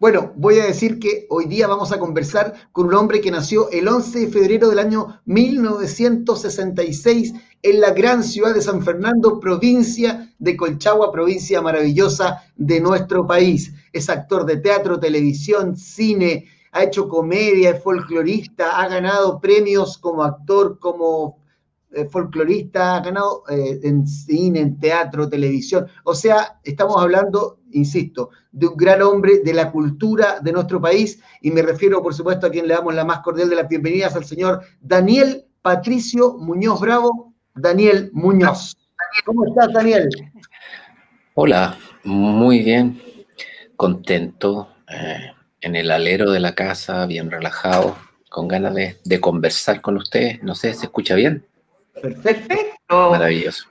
Bueno, voy a decir que hoy día vamos a conversar con un hombre que nació el 11 de febrero del año 1966 en la gran ciudad de San Fernando, provincia de Colchagua, provincia maravillosa de nuestro país. Es actor de teatro, televisión, cine, ha hecho comedia, es folclorista, ha ganado premios como actor, como eh, folclorista, ha ganado eh, en cine, en teatro, televisión. O sea, estamos hablando, insisto, de un gran hombre de la cultura de nuestro país y me refiero, por supuesto, a quien le damos la más cordial de las bienvenidas al señor Daniel Patricio Muñoz Bravo. Daniel Muñoz. ¿Cómo estás, Daniel? Hola, muy bien, contento, eh, en el alero de la casa, bien relajado, con ganas de conversar con ustedes. No sé, ¿se escucha bien? Perfecto. Maravilloso.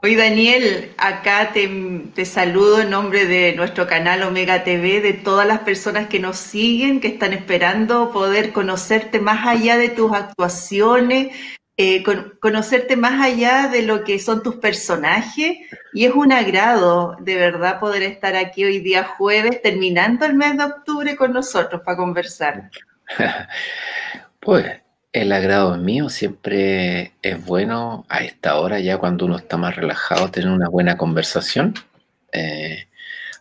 Hoy Daniel, acá te, saludo en nombre de nuestro canal Omega TV, de todas las personas que nos siguen, que están esperando poder conocerte más allá de tus actuaciones, eh, conocerte más allá de lo que son tus personajes. Y es un agrado, de verdad, poder estar aquí hoy día jueves, terminando el mes de octubre con nosotros para conversar. pues el agrado mío siempre es bueno a esta hora, ya cuando uno está más relajado, tener una buena conversación. Eh,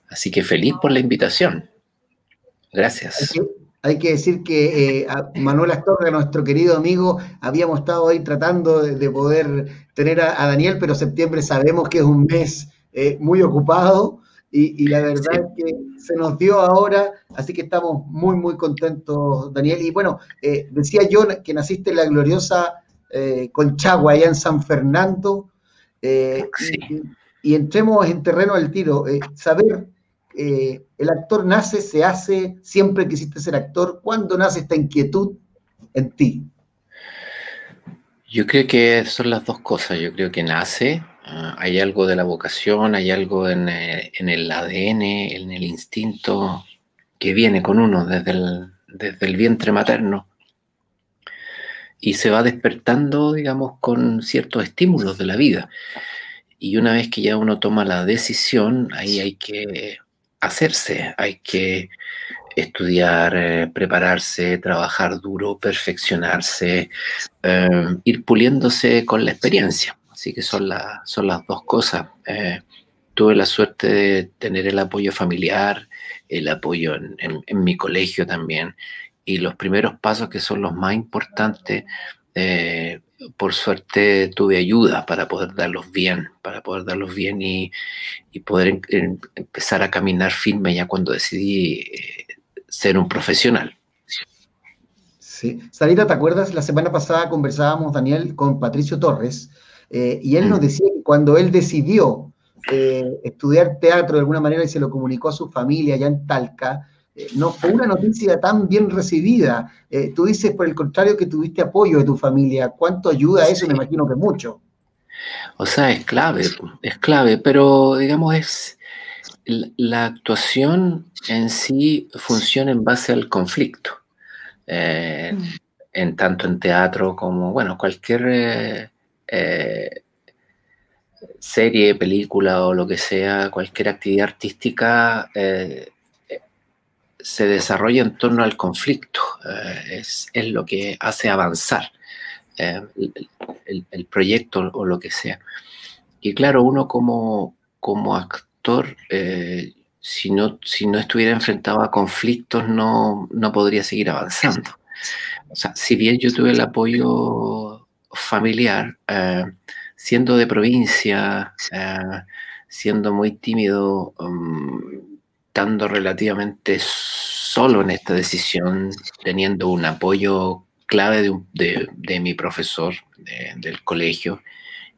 así que feliz por la invitación. Gracias. Hay que, decir que eh, Manuel Astorga, nuestro querido amigo, habíamos estado ahí tratando de, poder tener a, Daniel, pero septiembre sabemos que es un mes eh, muy ocupado. Y, la verdad es que se nos dio ahora, así que estamos muy, muy contentos, Daniel. Y bueno, eh, decía yo que naciste en la gloriosa eh, Conchagua, allá en San Fernando. Eh, y, entremos en terreno del tiro. saber, el actor nace, se hace, siempre quisiste ser actor. ¿Cuándo nace esta inquietud en ti? Yo creo que son las dos cosas. Yo creo que nace Ah, hay algo de la vocación, hay algo en, eh, el ADN, en el instinto que viene con uno desde el, desde el vientre materno y se va despertando, digamos, con ciertos estímulos de la vida. Y una vez que ya uno toma la decisión, ahí hay que hacerse, hay que estudiar, eh, prepararse, trabajar duro, perfeccionarse, eh, ir puliéndose con la experiencia. Así que son, son las dos cosas. Eh, tuve la suerte de tener el apoyo familiar, el apoyo en, mi colegio también, y los primeros pasos que son los más importantes, eh, por suerte tuve ayuda para poder darlos bien, para poder darlos bien y, poder empezar a caminar firme ya cuando decidí eh, ser un profesional. Sí. Sarita, ¿te acuerdas? La semana pasada conversábamos, Daniel, con Patricio Torres, eh, y él nos decía que cuando él decidió eh, estudiar teatro de alguna manera y se lo comunicó a su familia allá en Talca, eh, no fue una noticia tan bien recibida. tú dices, por el contrario, que tuviste apoyo de tu familia. ¿Cuánto ayuda eso? Me imagino que mucho. O sea, es clave, es clave, pero digamos, es la actuación en sí funciona en base al conflicto. Mm. en tanto en teatro como, bueno, cualquier eh, serie, película o lo que sea, cualquier actividad artística eh, se desarrolla en torno al conflicto, eh, es, lo que hace avanzar el, proyecto o lo que sea. Y claro, uno como, como actor, si, no, si no estuviera enfrentado a conflictos, no, no podría seguir avanzando. O sea, si bien yo tuve el apoyo familiar, eh, siendo de provincia, eh, siendo muy tímido, um, estando relativamente solo en esta decisión, teniendo un apoyo clave de, mi profesor del colegio,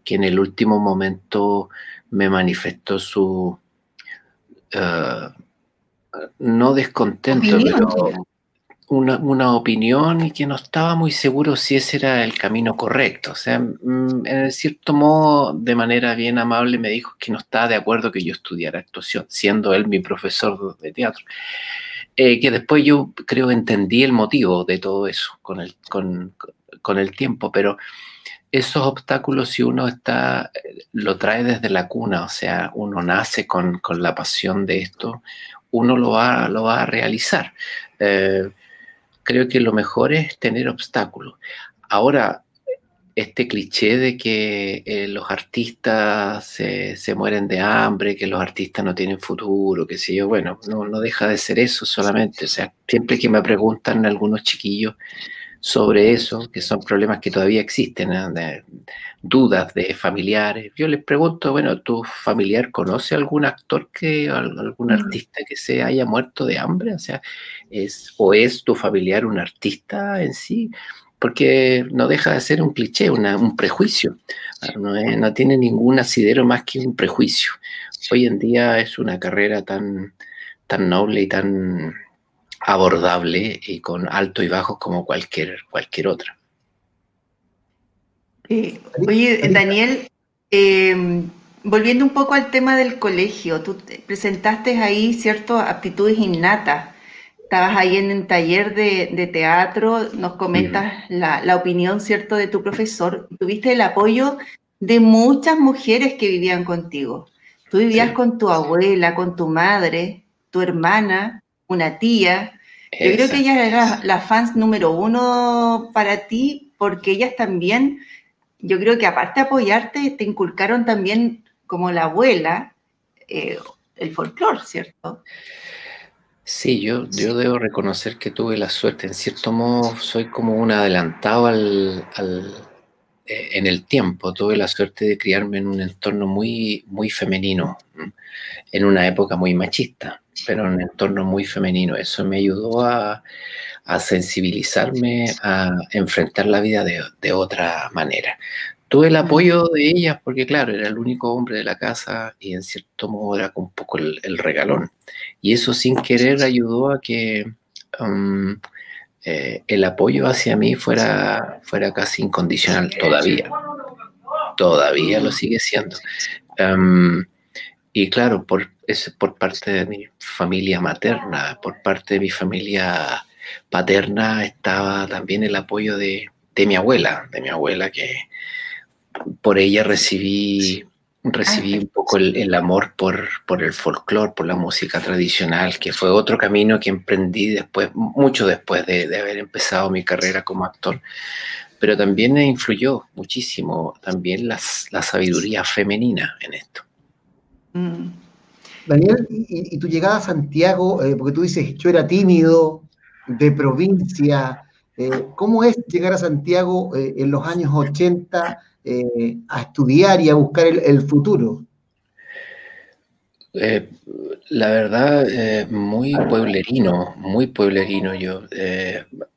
que en el último momento me manifestó su, uh, no descontento, pero una, opinión y que no estaba muy seguro si ese era el camino correcto. O sea, mm, en cierto modo, de manera bien amable, me dijo que no estaba de acuerdo que yo estudiara actuación, siendo él mi profesor de teatro. Eh, que después yo creo entendí el motivo de todo eso con el, con, el tiempo, pero esos obstáculos, si uno está, lo trae desde la cuna, o sea, uno nace con, con la pasión de esto, uno lo va, lo va a realizar. Eh, creo que lo mejor es tener obstáculos. Ahora, este cliché de que eh, los artistas se, mueren de hambre, que los artistas no tienen futuro, que sé yo, bueno, no, deja de ser eso solamente. O sea, siempre que me preguntan algunos chiquillos sobre eso, que son problemas que todavía existen, de, dudas de familiares. Yo les pregunto, bueno, ¿tu familiar conoce algún actor que, algún mm. artista que se haya muerto de hambre? O sea, es, ¿o es tu familiar un artista en sí? Porque no deja de ser un cliché, un prejuicio. No, no tiene ningún asidero más que un prejuicio. Hoy en día es una carrera tan, tan noble y tan abordable y con alto y bajos como cualquier, cualquier otra. Eh, oye, Daniel, em, volviendo un poco al tema del colegio, tú presentaste ahí ciertas aptitudes innatas. Estabas ahí en un taller de, teatro, nos comentas la, la, opinión, ¿cierto?, de tu profesor. Tuviste el apoyo de muchas mujeres que vivían contigo. Tú vivías con tu abuela, con tu madre, tu hermana, una tía. Yo creo que ellas eran las fans número uno para ti, porque ellas también, yo creo que aparte de apoyarte, te inculcaron también como la abuela eh, el folclore, ¿cierto? Sí, yo, yo debo reconocer que tuve la suerte, en cierto modo soy como un adelantado al, eh, en el tiempo, tuve la suerte de criarme en un entorno muy, muy femenino, en una época muy machista pero en un entorno muy femenino. Eso me ayudó a, sensibilizarme, a enfrentar la vida de, otra manera. Tuve el apoyo de ellas porque, claro, era el único hombre de la casa y en cierto modo era un poco el, regalón. Y eso sin querer ayudó a que um, eh, el apoyo hacia mí fuera, fuera casi incondicional todavía. Todavía lo sigue siendo. Um, y claro, por, es por parte de mi familia materna, por parte de mi familia paterna estaba también el apoyo de, mi abuela, de mi abuela que por ella recibí, recibí un poco el, amor por, por el folclore, por la música tradicional, que fue otro camino que emprendí después, mucho después de, haber empezado mi carrera como actor. Pero también me influyó muchísimo también la sabiduría femenina en esto. Mm. Daniel, y, tu llegada a Santiago, eh, porque tú dices, yo era tímido, de provincia, eh, ¿cómo es llegar a Santiago eh, en los años 80 a estudiar y a buscar el, futuro? la verdad, muy pueblerino, muy pueblerino. Yo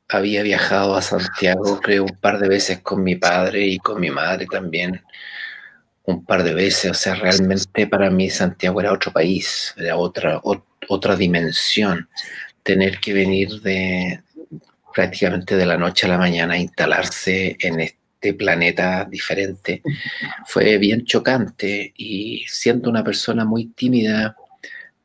había viajado a Santiago, creo, un par de veces con mi padre y con mi madre también un par de veces, o sea, realmente para mí Santiago era otro país, era otra, otra dimensión. Tener que venir de prácticamente de la noche a la mañana a instalarse en este planeta diferente fue bien chocante y siendo una persona muy tímida,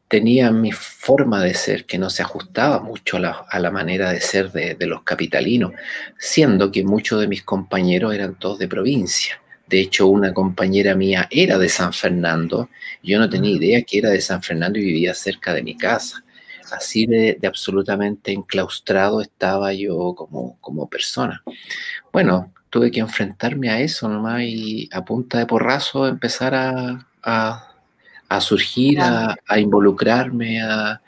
tenía mi forma de ser que no se ajustaba mucho a la, manera de ser de, de los capitalinos, siendo que muchos de mis compañeros eran todos de provincia de hecho, una compañera mía era de San Fernando. Yo no tenía idea que era de San Fernando y vivía cerca de mi casa. Así de, absolutamente enclaustrado estaba yo como, como persona. Bueno, tuve que enfrentarme a eso nomás y a punta de porrazo empezar a, a, surgir, a, involucrarme, a,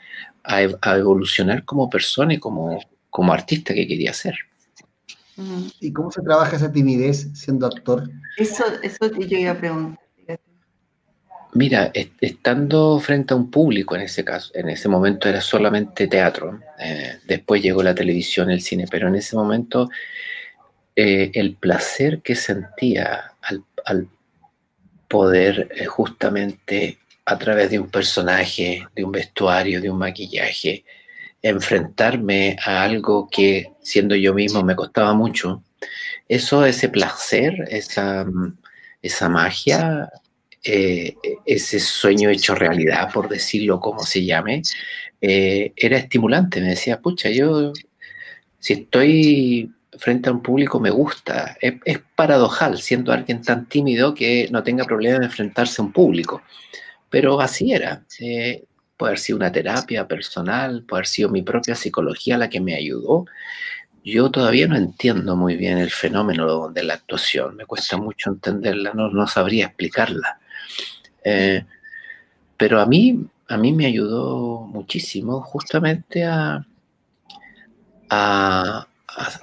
evolucionar como persona y como, como artista que quería ser. ¿Y cómo se trabaja esa timidez siendo actor? Eso, eso yo iba a preguntar. Mira, estando frente a un público en ese caso, en ese momento era solamente teatro, eh, después llegó la televisión, el cine, pero en ese momento eh, el placer que sentía al, poder eh, justamente a través de un personaje, de un vestuario, de un maquillaje, enfrentarme a algo que siendo yo mismo me costaba mucho, eso, ese placer, esa, esa magia, eh, ese sueño hecho realidad, por decirlo como se llame, eh, era estimulante. Me decía, pucha, yo si estoy frente a un público me gusta. Es, paradojal, siendo alguien tan tímido que no tenga problema de enfrentarse a un público. Pero así era. Eh, puede haber sido una terapia personal, puede haber sido mi propia psicología la que me ayudó. Yo todavía no entiendo muy bien el fenómeno de la actuación, me cuesta mucho entenderla, no, no sabría explicarla. Eh, pero a mí, a mí me ayudó muchísimo justamente a, a,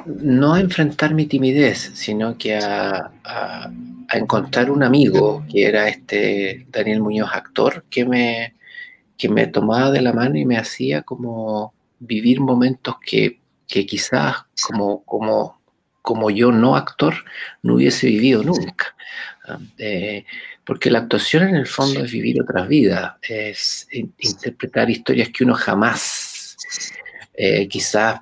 no a enfrentar mi timidez, sino que a, a, encontrar un amigo, que era este Daniel Muñoz, actor, que me, que me tomaba de la mano y me hacía como vivir momentos que, que quizás como, como, como yo no actor no hubiese vivido nunca. Eh, porque la actuación en el fondo es vivir otras vidas, es interpretar historias que uno jamás eh, quizás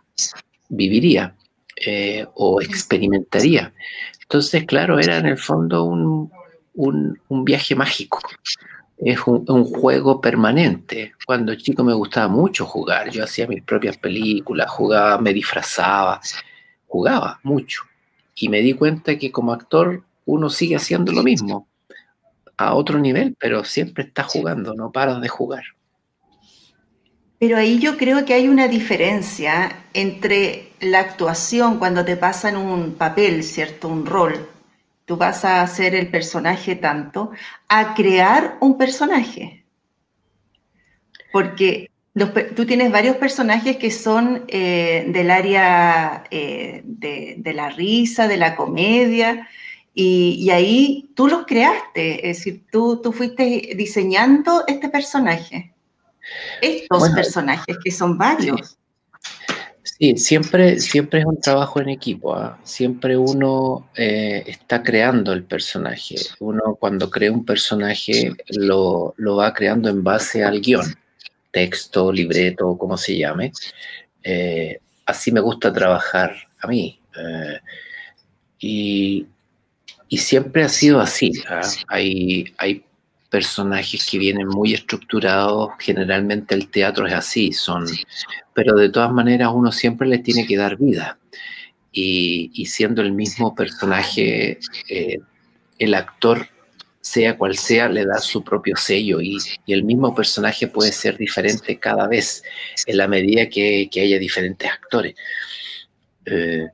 viviría eh, o experimentaría. Entonces, claro, era en el fondo un, un, viaje mágico. Es un, un, juego permanente. Cuando chico me gustaba mucho jugar. Yo hacía mis propias películas, jugaba, me disfrazaba, jugaba mucho. Y me di cuenta que como actor uno sigue haciendo lo mismo a otro nivel, pero siempre está jugando, no paras de jugar. Pero ahí yo creo que hay una diferencia entre la actuación cuando te pasan un papel, ¿cierto? Un rol. Tú vas a hacer el personaje tanto, a crear un personaje. Porque tú tienes varios personajes que son eh, del área eh, de, la risa, de la comedia, y, ahí tú los creaste, es decir, tú, tú fuiste diseñando este personaje, estos personajes que son varios. Sí, siempre, siempre es un trabajo en equipo, ¿ah? siempre uno eh, está creando el personaje, uno cuando crea un personaje lo, lo, va creando en base al guion, texto, libreto, como se llame. Eh, así me gusta trabajar a mí. Eh, y, y siempre ha sido así. ¿ah? Hay, hay personajes que vienen muy estructurados, generalmente el teatro es así, son, pero de todas maneras uno siempre les tiene que dar vida. Y, y siendo el mismo personaje, eh, el actor, sea cual sea, le da su propio sello y, y, el mismo personaje puede ser diferente cada vez en la medida que, que haya diferentes actores. Eh,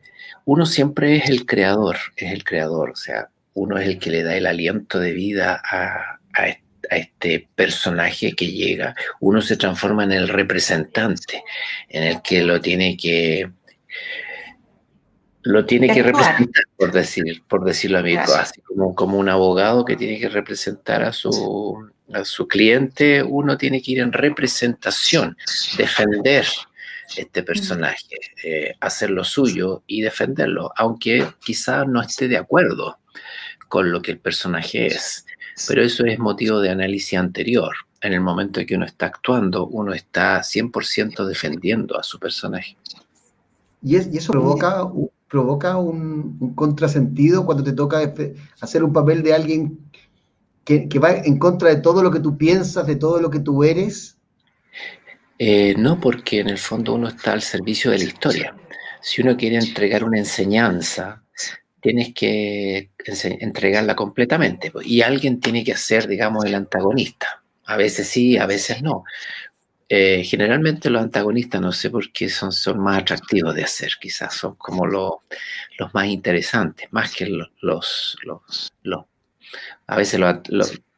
uno siempre es el creador, es el creador, o sea, uno es el que le da el aliento de vida a, a, este personaje que llega, uno se transforma en el representante, en el que lo tiene que lo tiene que representar, por decir, por decirlo a mí, así como, como un abogado que tiene que representar a su, a su cliente, uno tiene que ir en representación, defender este personaje, eh, hacer lo suyo y defenderlo, aunque quizás no esté de acuerdo con lo que el personaje es. Pero eso es motivo de análisis anterior. En el momento en que uno está actuando, uno está 100% defendiendo a su personaje. Y, eso provoca, provoca un, contrasentido cuando te toca hacer un papel de alguien que, va en contra de todo lo que tú piensas, de todo lo que tú eres. Eh, no, porque en el fondo uno está al servicio de la historia. Si uno quiere entregar una enseñanza, tienes que entregarla completamente y alguien tiene que ser, digamos, el antagonista. A veces sí, a veces no. Eh, generalmente los antagonistas, no sé por qué, son, más atractivos de hacer, quizás son como los más interesantes, más que los, los, los, a veces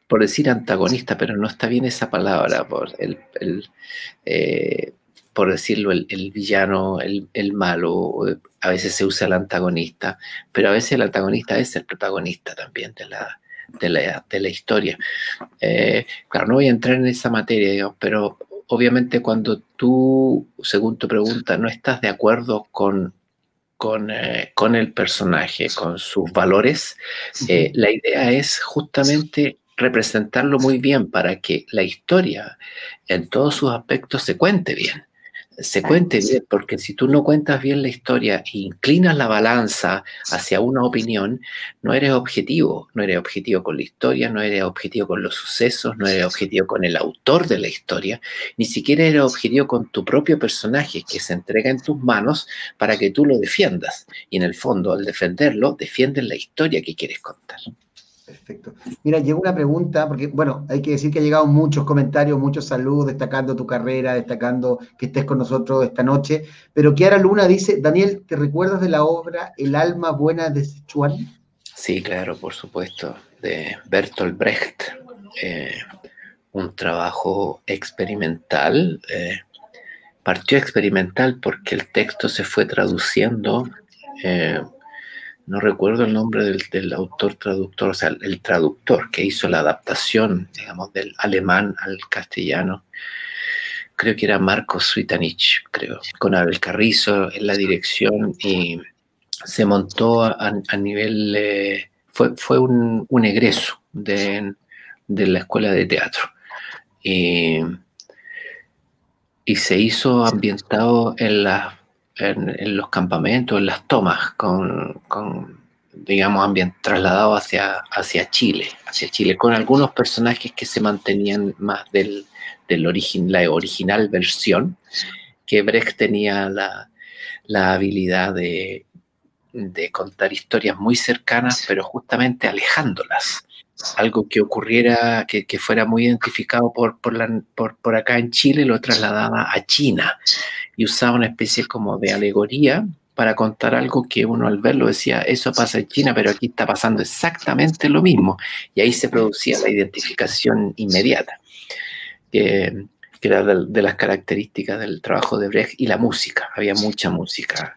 por decir antagonista, pero no está bien esa palabra, por eh, por decirlo, el, villano, el, malo, a veces se usa el antagonista, pero a veces el antagonista es el protagonista también de la, de la, historia. Eh, claro, no voy a entrar en esa materia, pero obviamente cuando tú, según tu pregunta, no estás de acuerdo con, con, eh, el personaje, con sus valores, eh, la idea es justamente representarlo muy bien para que la historia en todos sus aspectos se cuente bien se cuente bien, porque si tú no cuentas bien la historia e inclinas la balanza hacia una opinión, no eres objetivo, no eres objetivo con la historia, no eres objetivo con los sucesos, no eres objetivo con el autor de la historia, ni siquiera eres objetivo con tu propio personaje que se entrega en tus manos para que tú lo defiendas. Y en el fondo, al defenderlo, defiendes la historia que quieres contar. Perfecto. Mira, llegó una pregunta, porque bueno, hay que decir que ha llegado muchos comentarios, muchos saludos, destacando tu carrera, destacando que estés con nosotros esta noche. Pero Kiara Luna dice, Daniel, ¿te recuerdas de la obra El alma buena de Sichuan? Sí, claro, por supuesto, de Bertolt Brecht. Eh, un trabajo experimental. Eh, partió experimental porque el texto se fue traduciendo eh, no recuerdo el nombre del, autor traductor, o sea, el traductor que hizo la adaptación, digamos, del alemán al castellano. Creo que era Marco Suitanich, creo, con Abel Carrizo en la dirección y se montó a, nivel, fue, fue un, egreso de, la escuela de teatro. Y, y se hizo ambientado en la en, los campamentos, en las tomas, con, digamos, trasladado hacia, hacia Chile, hacia Chile, con algunos personajes que se mantenían más del, del la original versión, que Brecht tenía la, habilidad de, de, contar historias muy cercanas, pero justamente alejándolas. Algo que ocurriera, que, fuera muy identificado por, por, la, por, por acá en Chile, lo trasladaba a China y usaba una especie como de alegoría para contar algo que uno al verlo decía, eso pasa en China, pero aquí está pasando exactamente lo mismo. Y ahí se producía la identificación inmediata, que, era de, las características del trabajo de Brecht y la música. Había mucha música.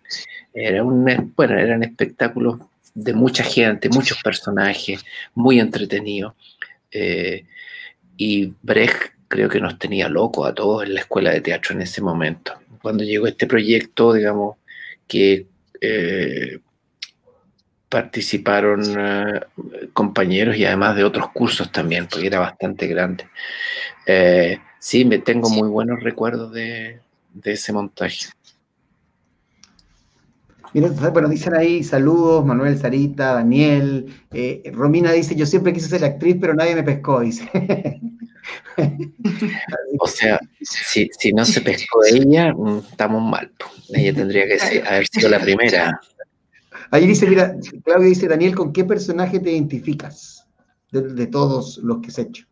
Era un, bueno, eran espectáculos de mucha gente, muchos personajes, muy entretenidos. Eh, y Brecht creo que nos tenía loco a todos en la escuela de teatro en ese momento cuando llegó este proyecto, digamos, que eh, participaron eh, compañeros y además de otros cursos también, porque era bastante grande. Eh, sí, me tengo muy buenos recuerdos de, ese montaje. Mira, bueno, dicen ahí saludos, Manuel, Sarita, Daniel. Romina dice, yo siempre quise ser actriz, pero nadie me pescó, dice. o sea, si, no se pescó ella, mm, estamos mal. Ella tendría que haber sido la primera. Ahí dice, mira, Claudia dice, Daniel, ¿con qué personaje te identificas de, todos los que has hecho?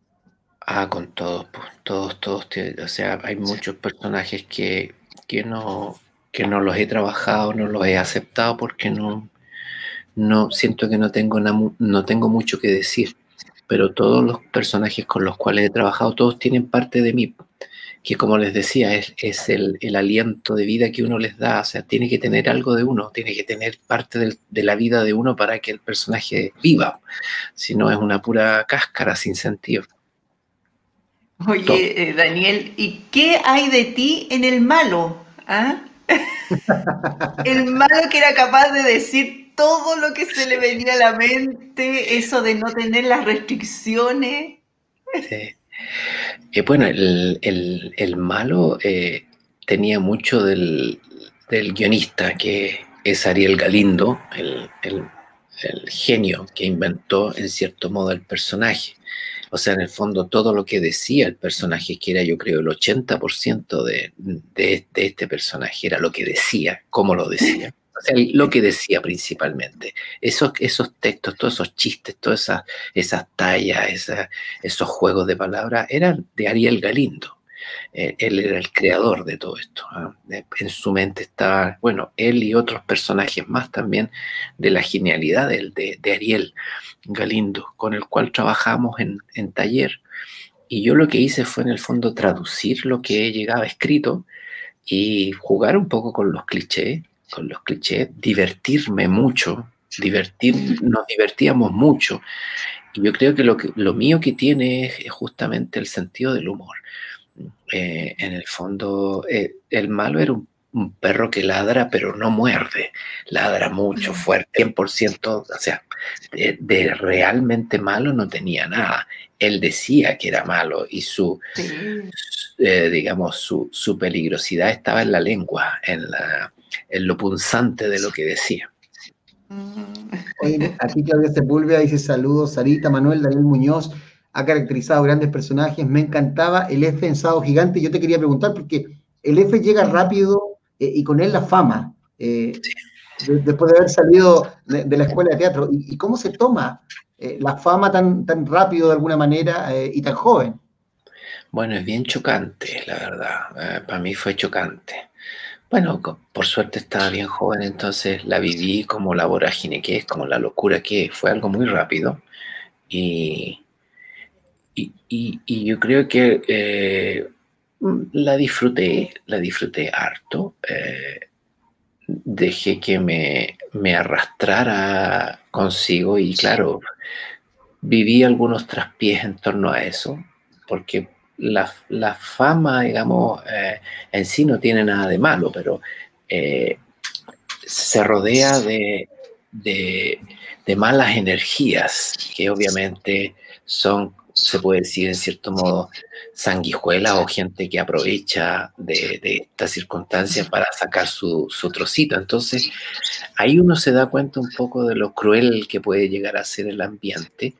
Ah, con todos, pues, todos, todos. O sea, hay muchos personajes que, que, no, que no los he trabajado, no los he aceptado porque no, no siento que no tengo, no tengo mucho que decir pero todos los personajes con los cuales he trabajado, todos tienen parte de mí, que como les decía, es, es el, el, aliento de vida que uno les da, o sea, tiene que tener algo de uno, tiene que tener parte del, de la vida de uno para que el personaje viva, si no es una pura cáscara sin sentido. Oye, eh, Daniel, ¿y qué hay de ti en el malo? ¿Ah? el malo que era capaz de decir todo lo que se le venía a la mente, eso de no tener las restricciones. Sí. Eh, bueno, el, malo eh, tenía mucho del, guionista, que es Ariel Galindo, el, genio que inventó en cierto modo el personaje. O sea, en el fondo todo lo que decía el personaje, que era yo creo el 80% de, de, de este personaje, era lo que decía, cómo lo decía lo que decía principalmente. Esos, esos textos, todos esos chistes, todas esas, esas tallas, esos juegos de palabras, eran de Ariel Galindo. Eh, él era el creador de todo esto. ¿ah? En su mente estaba, bueno, él y otros personajes más también de la genialidad de, de, Ariel Galindo, con el cual trabajamos en, en taller. Y yo lo que hice fue en el fondo traducir lo que llegaba escrito y jugar un poco con los clichés con los clichés, divertirme mucho, divertir, nos divertíamos mucho. Y yo creo que lo, que, lo mío que tiene es, justamente el sentido del humor. Eh, en el fondo, eh, el malo era un, perro que ladra, pero no muerde. Ladra mucho, fuerte, 100%, o sea, de, realmente malo no tenía nada. Él decía que era malo y su, eh, digamos, su, su, peligrosidad estaba en la lengua, en la, en lo punzante de lo que decía. aquí Claudia Sepúlveda dice saludos, Sarita, Manuel, Daniel Muñoz, ha caracterizado grandes personajes, me encantaba el F en Sado Gigante, yo te quería preguntar porque el F llega rápido eh, y con él la fama. Eh, después de haber salido de, la escuela de teatro. ¿Y, cómo se toma eh, la fama tan, tan rápido de alguna manera y tan joven? Bueno, es bien chocante, la verdad. Para mí fue chocante. Bueno, por suerte estaba bien joven, entonces la viví como la vorágine que es, como la locura que es. Fue algo muy rápido. Y, y, yo creo que la disfruté, la disfruté harto dejé que me, me arrastrara consigo y claro, viví algunos traspiés en torno a eso, porque la, fama, digamos, eh, en sí no tiene nada de malo, pero eh, se rodea de, de, de, malas energías que obviamente son se puede decir en cierto modo, sanguijuela o gente que aprovecha de, estas circunstancias para sacar su, trocito. Entonces, ahí uno se da cuenta un poco de lo cruel que puede llegar a ser el ambiente.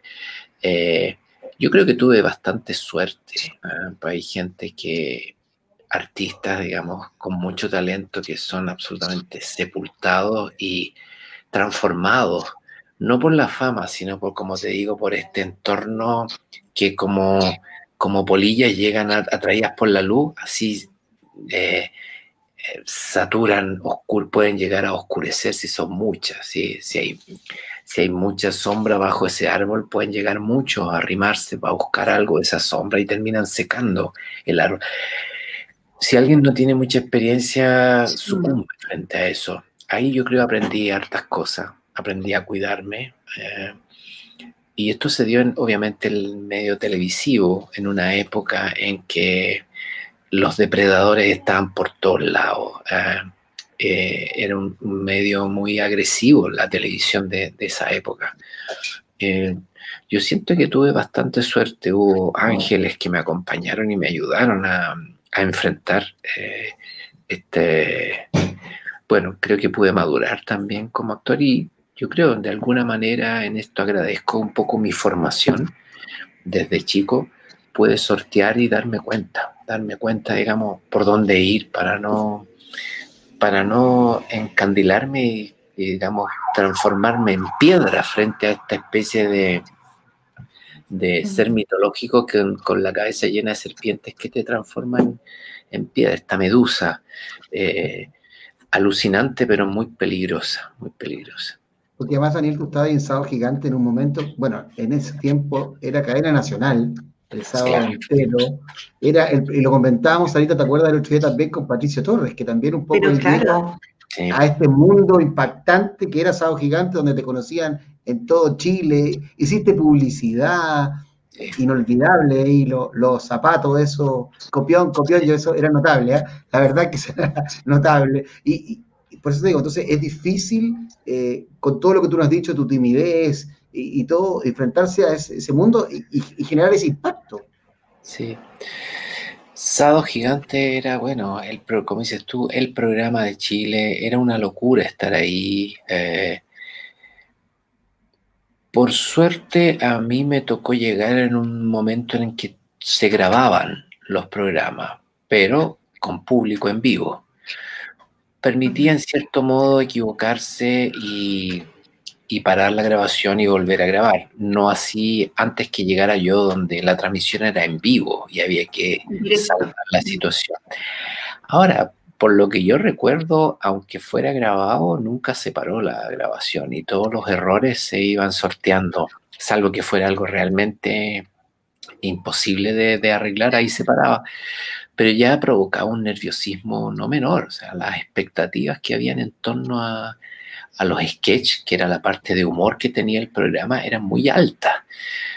Eh, yo creo que tuve bastante suerte. ¿eh? Hay gente que, artistas, digamos, con mucho talento que son absolutamente sepultados y transformados no por la fama, sino por, como te digo, por este entorno que como, como polillas llegan atraídas por la luz, así eh, eh, saturan, pueden llegar a oscurecer si son muchas, si, hay, si hay mucha sombra bajo ese árbol, pueden llegar muchos a arrimarse para buscar algo de esa sombra y terminan secando el árbol. Si alguien no tiene mucha experiencia, sucumbe frente a eso. Ahí yo creo que aprendí hartas cosas, aprendí a cuidarme. Eh, y esto se dio en, obviamente, el medio televisivo, en una época en que los depredadores estaban por todos lados. Eh, eh, era un, medio muy agresivo la televisión de, esa época. Eh, yo siento que tuve bastante suerte. Hubo ángeles que me acompañaron y me ayudaron a, enfrentar este. Bueno, creo que pude madurar también como actor y yo creo, de alguna manera en esto agradezco un poco mi formación desde chico, pude sortear y darme cuenta, darme cuenta, digamos, por dónde ir para no, para no encandilarme y, digamos, transformarme en piedra frente a esta especie de, de ser mitológico que, con la cabeza llena de serpientes que te transforman en piedra, esta medusa eh, alucinante pero muy peligrosa, muy peligrosa. Porque además Daniel, tú estabas en Sábado Gigante en un momento, bueno, en ese tiempo era cadena nacional, el sábado entero. Era y lo comentábamos ahorita, ¿te acuerdas del otro día también con Patricio Torres, que también un poco a este mundo impactante que era Sábado Gigante, donde te conocían en todo Chile, hiciste publicidad inolvidable y los zapatos, eso, copión, copión, yo eso era notable, ¿eh? la verdad que era notable. Y, por eso te digo, entonces es difícil, eh, con todo lo que tú nos has dicho, tu timidez y, todo, enfrentarse a ese, mundo y, generar ese impacto. Sí. Sado Gigante era, bueno, el, como dices tú, el programa de Chile, era una locura estar ahí. Eh, por suerte a mí me tocó llegar en un momento en que se grababan los programas, pero con público en vivo permitía en cierto modo equivocarse y, parar la grabación y volver a grabar. No así antes que llegara yo, donde la transmisión era en vivo y había que salvar la situación. Ahora, por lo que yo recuerdo, aunque fuera grabado, nunca se paró la grabación y todos los errores se iban sorteando, salvo que fuera algo realmente imposible de, de arreglar, ahí se paraba pero ya provocaba un nerviosismo no menor, o sea, las expectativas que habían en torno a, los sketches, que era la parte de humor que tenía el programa, eran muy altas.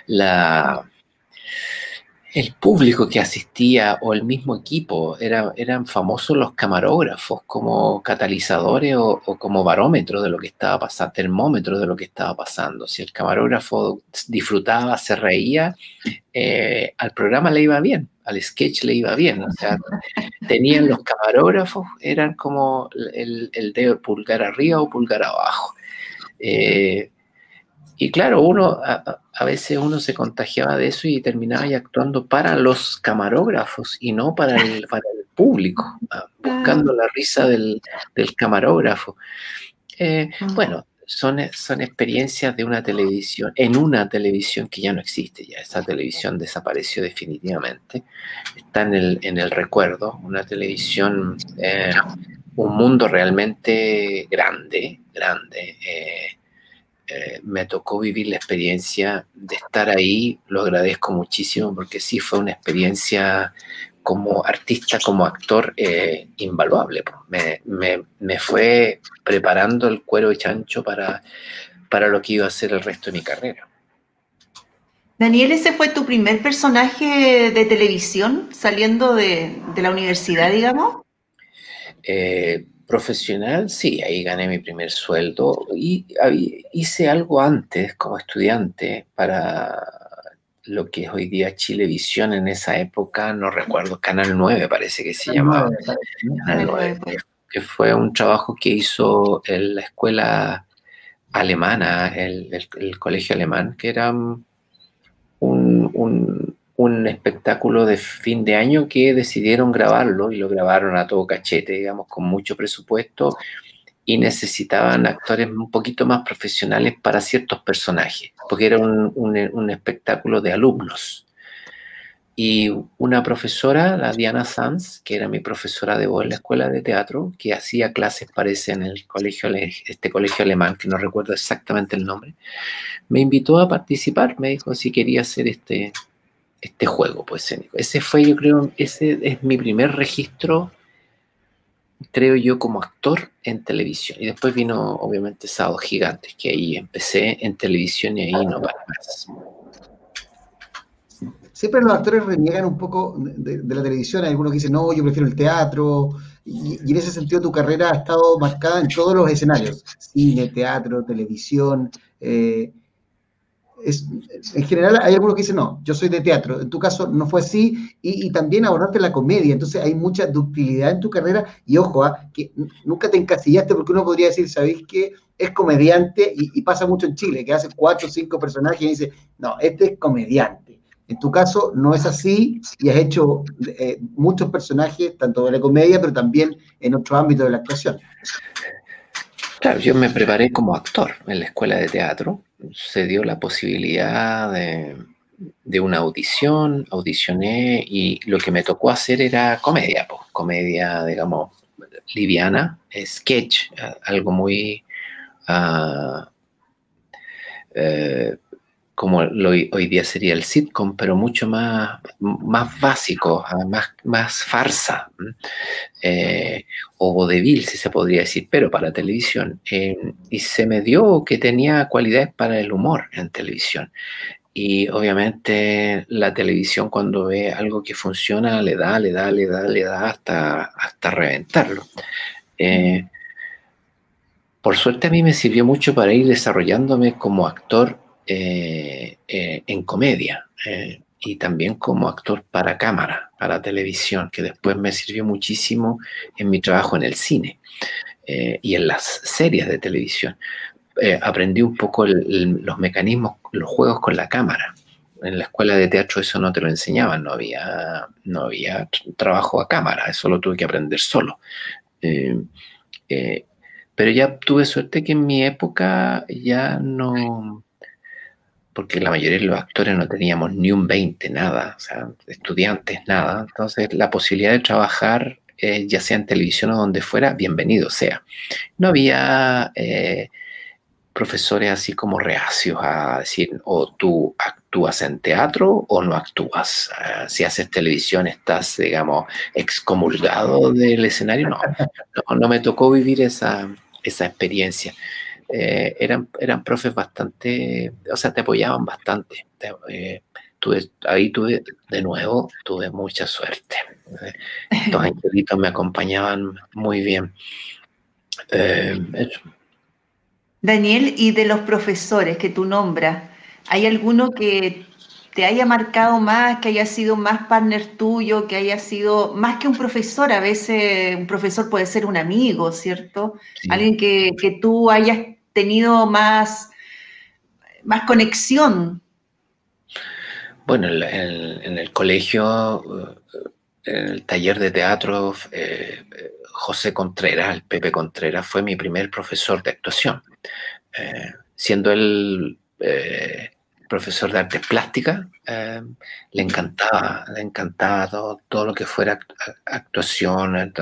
La, el público que asistía o el mismo equipo eran famosos los camarógrafos como catalizadores o, como barómetros de lo que estaba pasando, termómetros de lo que estaba pasando. Si el camarógrafo disfrutaba, se reía, eh, al programa le iba bien, al sketch le iba bien. O sea, tenían los camarógrafos, eran como el, el dedo pulgar arriba o pulgar abajo. Eh, y claro, uno a, veces uno se contagiaba de eso y terminaba actuando para los camarógrafos y no para el, para el público, ah, buscando la risa del, camarógrafo. Eh, bueno, son, son experiencias de una televisión, en una televisión que ya no existe, ya esa televisión desapareció definitivamente, está en el, en el recuerdo, una televisión, eh, un mundo realmente grande, grande. Eh, eh, me tocó vivir la experiencia de estar ahí, lo agradezco muchísimo porque sí fue una experiencia como artista, como actor, eh, invaluable. Me, me, fue preparando el cuero de chancho para, para lo que iba a ser el resto de mi carrera. Daniel, ¿ese fue tu primer personaje de televisión saliendo de, de la universidad, digamos? Eh, profesional, sí, ahí gané mi primer sueldo y hice algo antes como estudiante para lo que es hoy día Chilevisión en esa época, no recuerdo, Canal 9 parece que se llamaba. Canal 9, que fue un trabajo que hizo en la escuela alemana, el, colegio alemán, que era un, un, espectáculo de fin de año que decidieron grabarlo y lo grabaron a todo cachete, digamos, con mucho presupuesto y necesitaban actores un poquito más profesionales para ciertos personajes, porque era un, espectáculo de alumnos. Y una profesora, la Diana Sanz, que era mi profesora de voz en la escuela de teatro, que hacía clases, parece, en el colegio, este colegio alemán, que no recuerdo exactamente el nombre, me invitó a participar, me dijo si quería hacer este, este juego pues, Ese fue, yo creo, ese es mi primer registro creo yo, como actor en televisión. Y después vino, obviamente, Sábados Gigantes, que ahí empecé en televisión y ahí no para más. Siempre los actores reniegan un poco de, la televisión. Hay algunos que dicen, no, yo prefiero el teatro. Y, en ese sentido tu carrera ha estado marcada en todos los escenarios. Cine, teatro, televisión. Eh, en general hay algunos que dicen, no, yo soy de teatro, en tu caso no fue así, y, también abordaste la comedia, entonces hay mucha ductilidad en tu carrera, y ojo, ah, que nunca te encasillaste porque uno podría decir, ¿sabéis qué? Es comediante, y, pasa mucho en Chile, que hace cuatro o cinco personajes y dice, no, este es comediante. En tu caso no es así, y has hecho eh, muchos personajes, tanto de la comedia, pero también en otro ámbito de la actuación. Claro, yo me preparé como actor en la escuela de teatro, se dio la posibilidad de, una audición, audicioné y lo que me tocó hacer era comedia, pues, comedia, digamos, liviana, sketch, algo muy... Uh, como hoy día sería el sitcom, pero mucho más, más básico, ah, más, más farsa, eh, o vodevil, si se podría decir, pero para televisión. Eh, y se me dio que tenía cualidades para el humor en televisión. Y obviamente la televisión cuando ve algo que funciona le da, le da, le da, le da hasta, hasta reventarlo. Eh, por suerte a mí me sirvió mucho para ir desarrollándome como actor eh, eh, en comedia eh, y también como actor para cámara, para televisión, que después me sirvió muchísimo en mi trabajo en el cine y en las series de televisión. aprendí un poco los mecanismos, los juegos con la cámara. En la escuela de teatro eso no te lo enseñaban, no había, no había trabajo a cámara, eso lo tuve que aprender solo. pero ya tuve suerte que en mi época ya no, porque la mayoría de los actores no teníamos ni un 20, nada, o sea, estudiantes, nada. Entonces, la posibilidad de trabajar, eh, ya sea en televisión o donde fuera, bienvenido sea. No había eh, profesores así como reacios a decir, o tú actúas en teatro o no actúas. Ah, si haces televisión, estás, digamos, excomulgado del escenario. No, no, no me tocó vivir esa, esa experiencia. Eh, eran, eran profes bastante, o sea, te apoyaban bastante. Eh, tuve, ahí tuve, de nuevo, tuve mucha suerte. Los angelitos me acompañaban muy bien. Eh, Daniel, y de los profesores que tú nombras, ¿hay alguno que te haya marcado más, que haya sido más partner tuyo, que haya sido más que un profesor? A veces un profesor puede ser un amigo, ¿cierto? Alguien que, que tú hayas tenido más, más conexión? Bueno, en, el colegio, en el taller de teatro, eh, José Contreras, el Pepe Contreras, fue mi primer profesor de actuación. Eh, siendo él eh, profesor de artes plásticas, eh, le encantaba, le encantaba todo, lo que fuera actuación,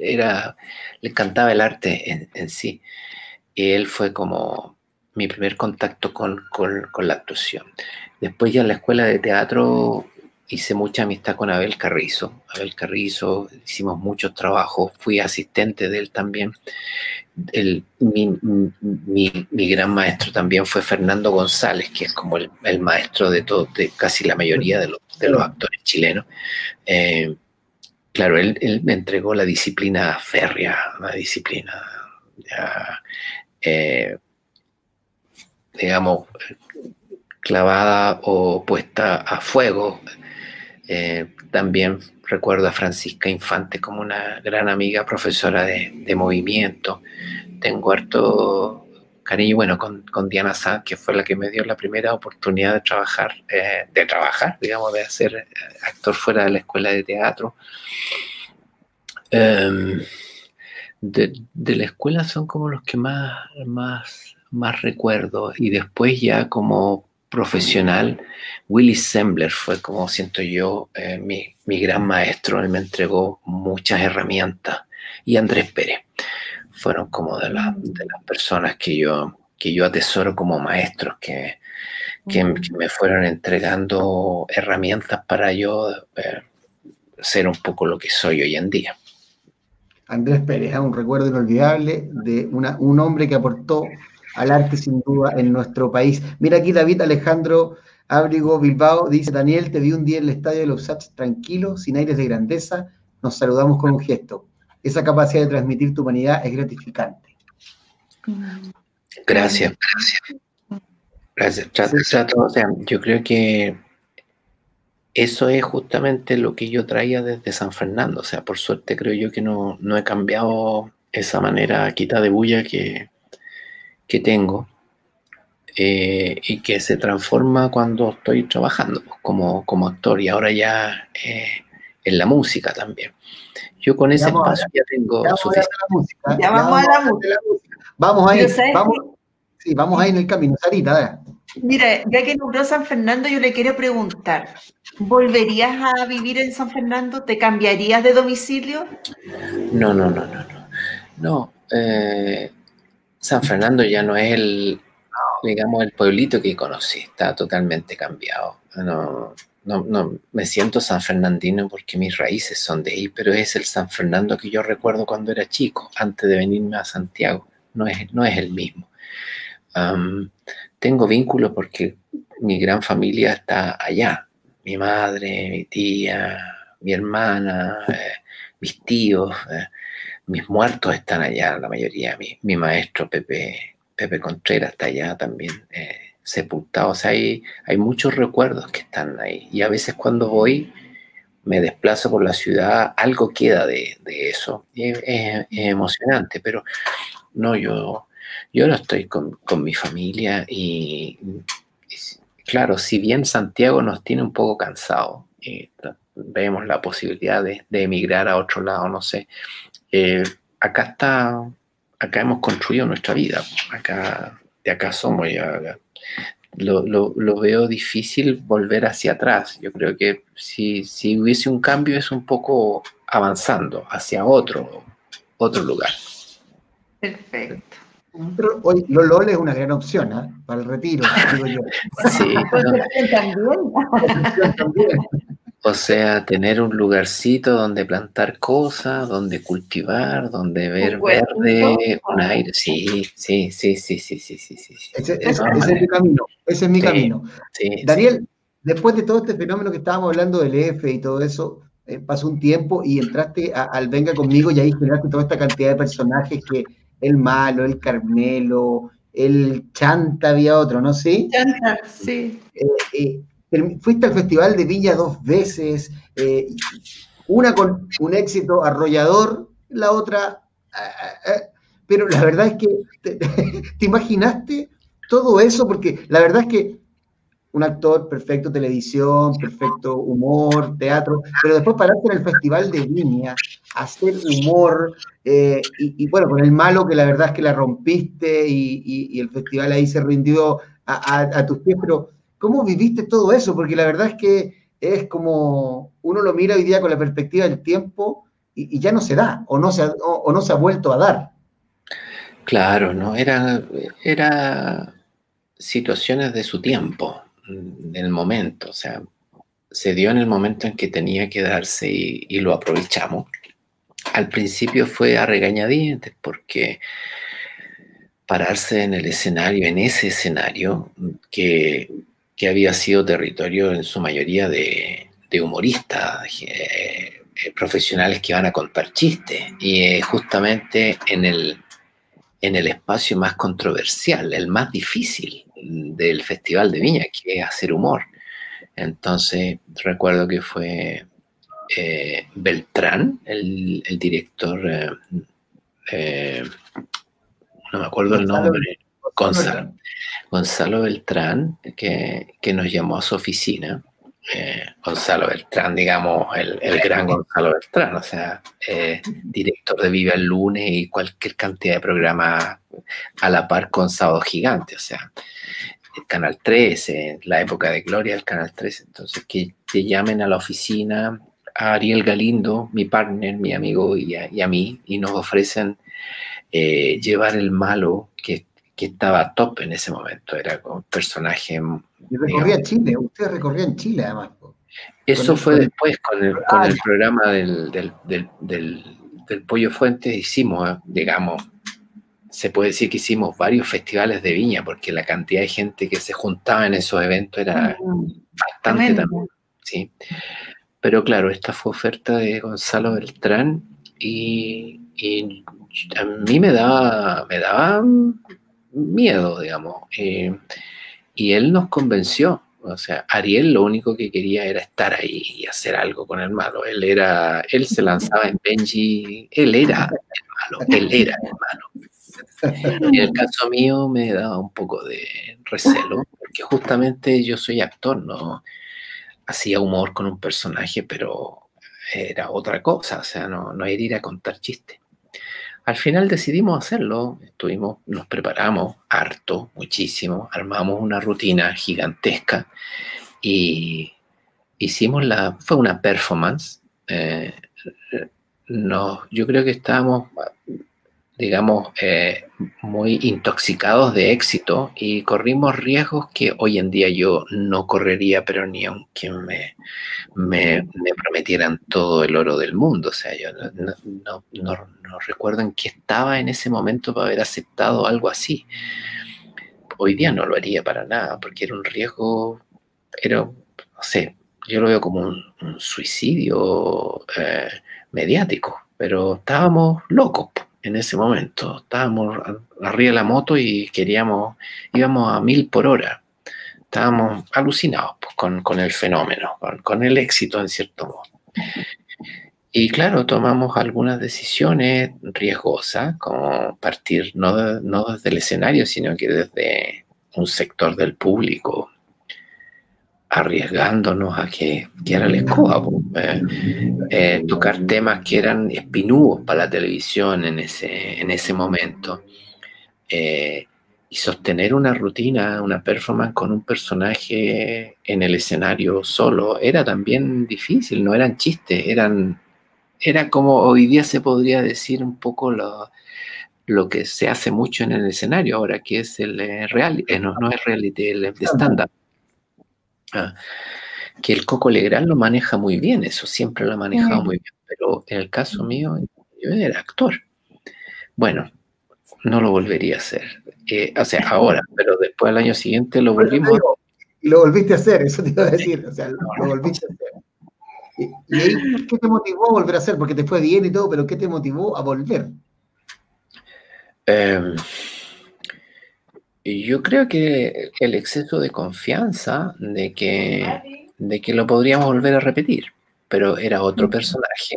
era, le encantaba el arte en, sí. Él fue como mi primer contacto con, con, la actuación. Después ya en la escuela de teatro hice mucha amistad con Abel Carrizo. Abel Carrizo, hicimos muchos trabajos, fui asistente de él también. El, mi, gran maestro también fue Fernando González, que es como el, maestro de, todo, de casi la mayoría de, los, actores chilenos. Eh, claro, él, me entregó la disciplina férrea, la disciplina, eh, digamos, clavada o puesta a fuego eh, también recuerdo a Francisca Infante como una gran amiga, profesora de, movimiento. Tengo harto cariño, bueno, con, Diana Sanz, que fue la que me dio la primera oportunidad de trabajar, eh, de trabajar, digamos, de eh, actor fuera de la escuela de teatro. Em, de, de, la escuela son como los que más, más, más recuerdo y después ya como profesional, Willy Sembler fue, como siento yo, eh, mi, gran maestro. Él me entregó muchas herramientas. Y Andrés Pérez fueron como de, las personas que yo, que yo atesoro como maestros, que, que, me fueron entregando herramientas para yo eh, ser un poco lo que soy hoy en día. Andrés Pérez, un recuerdo inolvidable de una, un hombre que aportó al arte sin duda en nuestro país. Mira aquí David Alejandro Ábrigo Bilbao, dice Daniel, te vi un día en el estadio de los Sats tranquilo, sin aires de grandeza, nos saludamos con un gesto. Esa capacidad de transmitir tu humanidad es gratificante. Gracias, gracias. Gracias. yo creo que eso es justamente lo que yo traía desde San Fernando. O sea, por suerte creo yo que no, no he cambiado esa manera quita de bulla que, que tengo eh, y que se transforma cuando estoy trabajando pues, como, como actor y ahora ya eh, en la música también. Yo con ese espacio ya tengo suficiente. Ya vamos, a la música. Vamos ahí, vamos, sí, vamos ahí en el camino. Sarita, Mira, ya que nombró San Fernando, yo le quiero preguntar, ¿volverías a vivir en San Fernando? ¿Te cambiarías de domicilio? No, no, no, no, no. No, eh, San Fernando ya no es el, digamos, el pueblito que conocí, está totalmente cambiado. No, no, no, me siento san fernandino porque mis raíces son de ahí, pero es el San Fernando que yo recuerdo cuando era chico, antes de venirme a Santiago. No es, no es el mismo. Tengo vínculo porque mi gran familia está allá. Mi madre, mi tía, mi hermana, eh, mis tíos. Eh, mis muertos están allá, la mayoría. Mi, mi maestro Pepe, Pepe Contreras está allá también eh, sepultado. O sea, hay, hay muchos recuerdos que están ahí. Y a veces cuando voy, me desplazo por la ciudad, algo queda de, eso. es, emocionante, pero no, yo, yo no estoy con, mi familia y, claro, si bien Santiago nos tiene un poco cansado, eh, vemos la posibilidad de, de, emigrar a otro lado, no sé, eh, acá está, acá hemos construido nuestra vida, acá, de acá somos ya. Lo, veo difícil volver hacia atrás. Yo creo que si, si hubiese un cambio es un poco avanzando hacia otro, otro lugar. Perfecto. Pero hoy LOL es una gran opción ¿eh? para el retiro, digo yo. Sí, también. O sea, tener un lugarcito donde plantar cosas, donde cultivar, donde ver verde, un aire. Sí, sí, sí, sí, sí, sí, sí. sí. Ese, es mi camino, ese es mi camino. Daniel, después de todo este fenómeno que estábamos hablando del EFE y todo eso, eh, pasó un tiempo y entraste al Venga conmigo y ahí generaste toda esta cantidad de personajes que el malo, el Carmelo, el Chanta, había otro, ¿no? ¿Sí? Chanta, sí. Eh, eh, fuiste al Festival de Villa dos veces, eh, una con un éxito arrollador, la otra... Pero la verdad es que te, imaginaste todo eso, porque la verdad es que un actor perfecto televisión, perfecto humor, teatro, pero después pararte en el Festival de Viña, hacer humor, eh, y, bueno, con el malo que la verdad es que la rompiste y, el festival ahí se rindió a, tus pies, pero ¿cómo viviste todo eso? Porque la verdad es que es como uno lo mira hoy día con la perspectiva del tiempo y, ya no se da, o no se, o, no se ha vuelto a dar. Claro, ¿no? Era, era situaciones de su tiempo, del momento, o sea, se dio en el momento en que tenía que darse y, lo aprovechamos. Al principio fue a regañadientes porque pararse en el escenario, en ese escenario, que, había sido territorio en su mayoría de, humoristas, eh, profesionales que iban a contar chistes, y eh, justamente en el, en el espacio más controversial, el más difícil, del Festival de Viña, que es hacer humor. Entonces, recuerdo que fue eh, Beltrán, el, director, eh, eh, no me acuerdo el nombre, Gonzalo, Gonzalo Beltrán, que, que, nos llamó a su oficina. Gonzalo Beltrán, digamos, el, gran Gonzalo Beltrán, o sea, director de Viva el Lunes y cualquier cantidad de programas a la par con Sábado Gigante, o sea, el Canal 13, la época de gloria del Canal 13. Entonces, que te llamen a la oficina a Ariel Galindo, mi partner, mi amigo y a, mí, y nos ofrecen eh, llevar el malo que, estaba top en ese momento. Era un personaje. Y recorría Chile, usted recorría en Chile además. Eso fue después con el, con el programa del, del, del Pollo Fuente, hicimos, digamos, se puede decir que hicimos varios festivales de viña, porque la cantidad de gente que se juntaba en esos eventos era bastante también. ¿sí? Pero claro, esta fue oferta de Gonzalo Beltrán y, a mí me daba, me daba miedo, digamos. Eh, y él nos convenció. O sea, Ariel lo único que quería era estar ahí y hacer algo con el malo. Él era, él se lanzaba en Benji, él era el malo, él era el malo. En el caso mío me da un poco de recelo, porque justamente yo soy actor, no hacía humor con un personaje, pero era otra cosa, o sea, no, no ir a contar chistes. Al final decidimos hacerlo, estuvimos, nos preparamos harto, muchísimo, armamos una rutina gigantesca y hicimos la, fue una performance. Eh, no, yo creo que estábamos digamos, eh, muy intoxicados de éxito y corrimos riesgos que hoy en día yo no correría, pero ni aunque me, me, prometieran todo el oro del mundo. O sea, yo no, no, recuerdo en qué estaba en ese momento para haber aceptado algo así. Hoy día no lo haría para nada, porque era un riesgo, era, no sé, yo lo veo como un, suicidio eh, mediático, pero estábamos locos en ese momento. Estábamos arriba de la moto y queríamos, íbamos a mil por hora. Estábamos alucinados pues, con, el fenómeno, con, el éxito en cierto modo. Y claro, tomamos algunas decisiones riesgosas, como partir no, no desde el escenario, sino que desde un sector del público, arriesgándonos a que, que era la escoba, eh, eh, tocar temas que eran espinúos para la televisión en ese, en ese momento. Eh, y sostener una rutina, una performance con un personaje en el escenario solo era también difícil, no eran chistes, eran, era como hoy día se podría decir un poco lo, lo que se hace mucho en el escenario ahora, que es el real, no, no es reality, el stand-up Ah, que el Coco Legrand lo maneja muy bien, eso siempre lo ha manejado muy bien, pero en el caso mío, yo era actor. Bueno, no lo volvería a hacer. Eh, o sea, ahora, pero después al año siguiente lo volvimos Y lo volviste a hacer, eso te iba a decir, o sea, lo, volviste a hacer. ¿Y, ahí qué te motivó a volver a hacer? Porque te fue bien y todo, pero ¿qué te motivó a volver? Eh, yo creo que el exceso de confianza de que, de que lo podríamos volver a repetir, pero era otro personaje,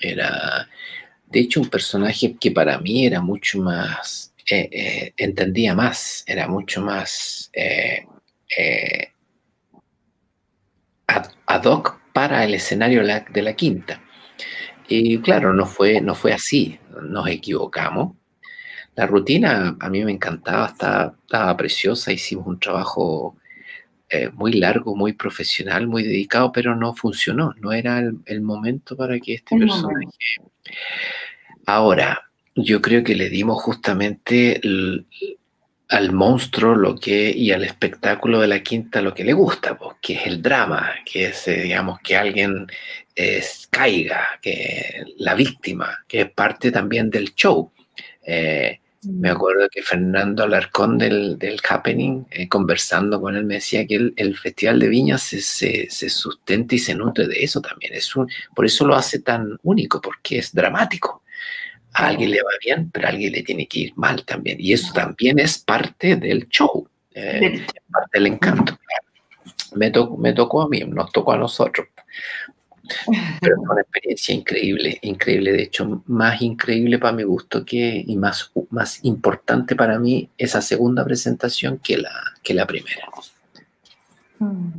era de hecho un personaje que para mí era mucho más, eh, eh, entendía más, era mucho más, eh, ad hoc para el escenario de la quinta. Y claro, no fue, no fue así, nos equivocamos. La rutina a mí me encantaba, estaba, preciosa, hicimos un trabajo eh, muy largo, muy profesional, muy dedicado, pero no funcionó, no era el, momento para que este personaje... Ahora, yo creo que le dimos justamente al monstruo lo que y al espectáculo de la quinta lo que le gusta, pues, que es el drama, que es, eh, digamos, que alguien caiga, que la víctima, que es parte también del show. Eh, me mm. acuerdo que Fernando Alarcón del, del Happening, eh, conversando con él, me decía que el, Festival de Viñas se, se, sustenta y se nutre de eso también. Es por eso lo hace tan único, porque es dramático. A alguien le va bien, pero a alguien le tiene que ir mal también. Y eso también es parte del show, eh, parte del encanto. Me, me tocó a mí, nos tocó a nosotros. Pero fue una experiencia increíble, increíble. De hecho, más increíble para mi gusto que, y más, más importante para mí esa segunda presentación que la, que la primera. Mm.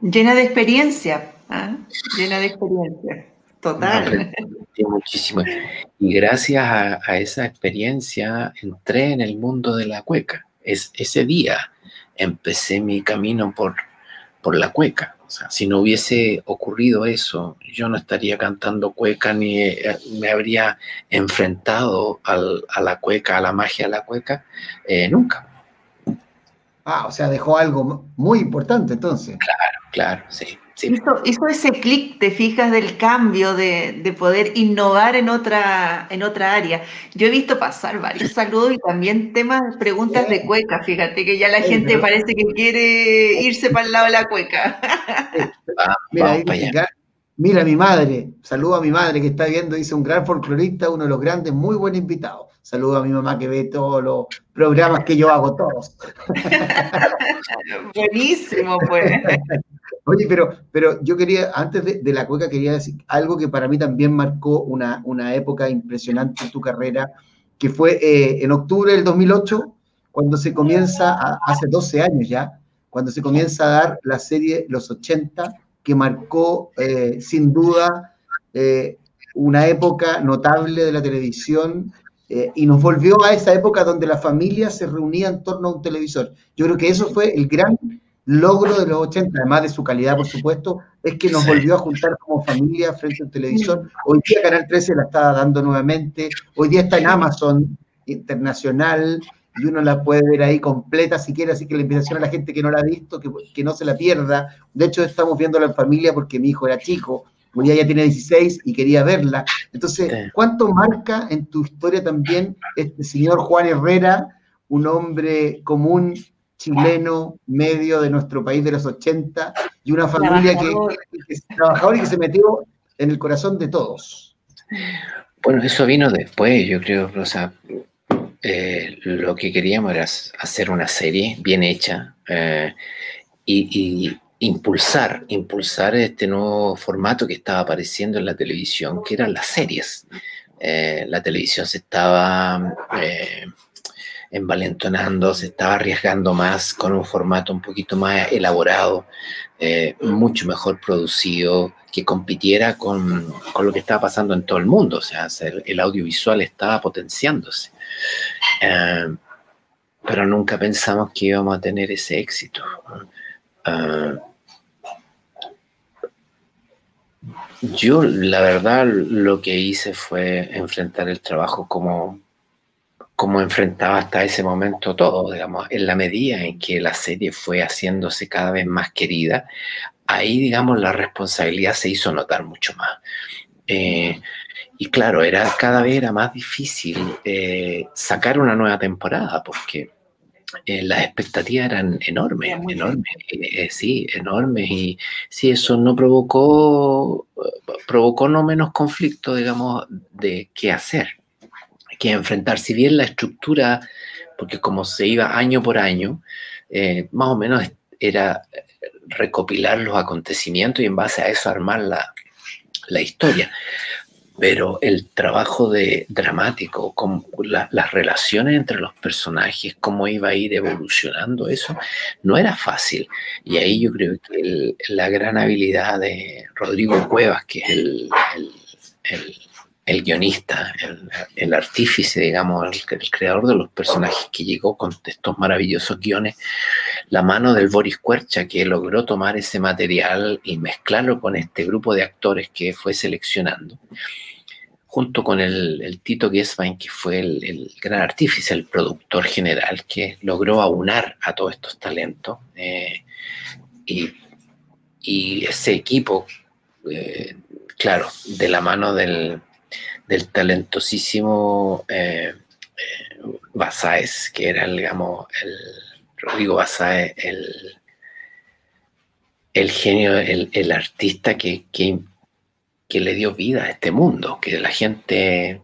Llena de experiencia, ¿ah? llena de experiencia. Total. muchísimo. Y gracias a, esa experiencia entré en el mundo de la cueca. Es, ese día empecé mi camino por, por la cueca. O sea, si no hubiese ocurrido eso, yo no estaría cantando cueca ni eh, me habría enfrentado a la cueca, a la magia de la cueca, eh, nunca. Ah, o sea, dejó algo muy importante entonces. Claro, claro, sí. Hizo, ese clic, te fijas, del cambio de, poder innovar en otra, en otra área. Yo he visto pasar varios saludos y también temas, preguntas de cueca, fíjate que ya la gente parece que quiere irse para el lado de la cueca. mira, mira, mi madre, saludo a mi madre que está viendo, dice un gran folclorista, uno de los grandes, muy buen invitado. Saludo a mi mamá que ve todos los programas que yo hago, todos. Buenísimo, pues. Oye, pero, pero yo quería, antes de, la cueca, quería decir algo que para mí también marcó una, una época impresionante en tu carrera, que fue eh, en octubre del 2008, cuando se comienza, hace 12 años ya, cuando se comienza a dar la serie Los 80, que marcó eh, sin duda eh, una época notable de la televisión y nos volvió a esa época donde la familia se reunía en torno a un televisor. Yo creo que eso fue el gran logro de los 80, además de su calidad, por supuesto, es que nos volvió a juntar como familia frente al televisor. Hoy día Canal 13 la está dando nuevamente, hoy día está en Amazon Internacional y uno la puede ver ahí completa si quiere, así que la invitación a la gente que no la ha visto, que, que no se la pierda. De hecho, estamos viéndola en familia porque mi hijo era chico, día ya tiene 16 y quería verla. Entonces, ¿cuánto marca en tu historia también este señor Juan Herrera, un hombre común chileno medio de nuestro país de los 80 y una familia que, es trabajador y que se metió en el corazón de todos. Bueno, eso vino después, yo creo, o sea, eh, lo que queríamos era hacer una serie bien hecha eh, y, impulsar, impulsar este nuevo formato que estaba apareciendo en la televisión, que eran las series. Eh, la televisión se estaba envalentonando, se estaba arriesgando más con un formato un poquito más elaborado, eh, mucho mejor producido, que compitiera con, lo que estaba pasando en todo el mundo, o sea, el, audiovisual estaba potenciándose. Eh, pero nunca pensamos que íbamos a tener ese éxito. Eh, yo, la verdad, lo que hice fue enfrentar el trabajo como como enfrentaba hasta ese momento todo, digamos, en la medida en que la serie fue haciéndose cada vez más querida, ahí, digamos, la responsabilidad se hizo notar mucho más. Eh, y claro, era, cada vez era más difícil eh, sacar una nueva temporada porque eh, las expectativas eran enormes, enormes, sí, enormes. Y sí, eso no provocó, provocó no menos conflicto, digamos, de qué hacer que enfrentar. Si bien la estructura, porque como se iba año por año, eh, más o menos era recopilar los acontecimientos y en base a eso armar la, historia. Pero el trabajo de dramático, las relaciones entre los personajes, cómo iba a ir evolucionando eso, no era fácil. Y ahí yo creo que la gran habilidad de Rodrigo Cuevas, que es el, el, guionista, el, artífice, digamos, el, creador de los personajes que llegó con estos maravillosos guiones, la mano del Boris Cuercha, que logró tomar ese material y mezclarlo con este grupo de actores que fue seleccionando junto con el, Tito Geswein, que fue el, gran artífice, el productor general, que logró aunar a todos estos talentos. Eh, y, ese equipo, eh, claro, de la mano del, talentosísimo eh, Basáez, que era, digamos, el Rodrigo Basáez, el, el genio, el, artista que, que que le dio vida a este mundo, que la gente,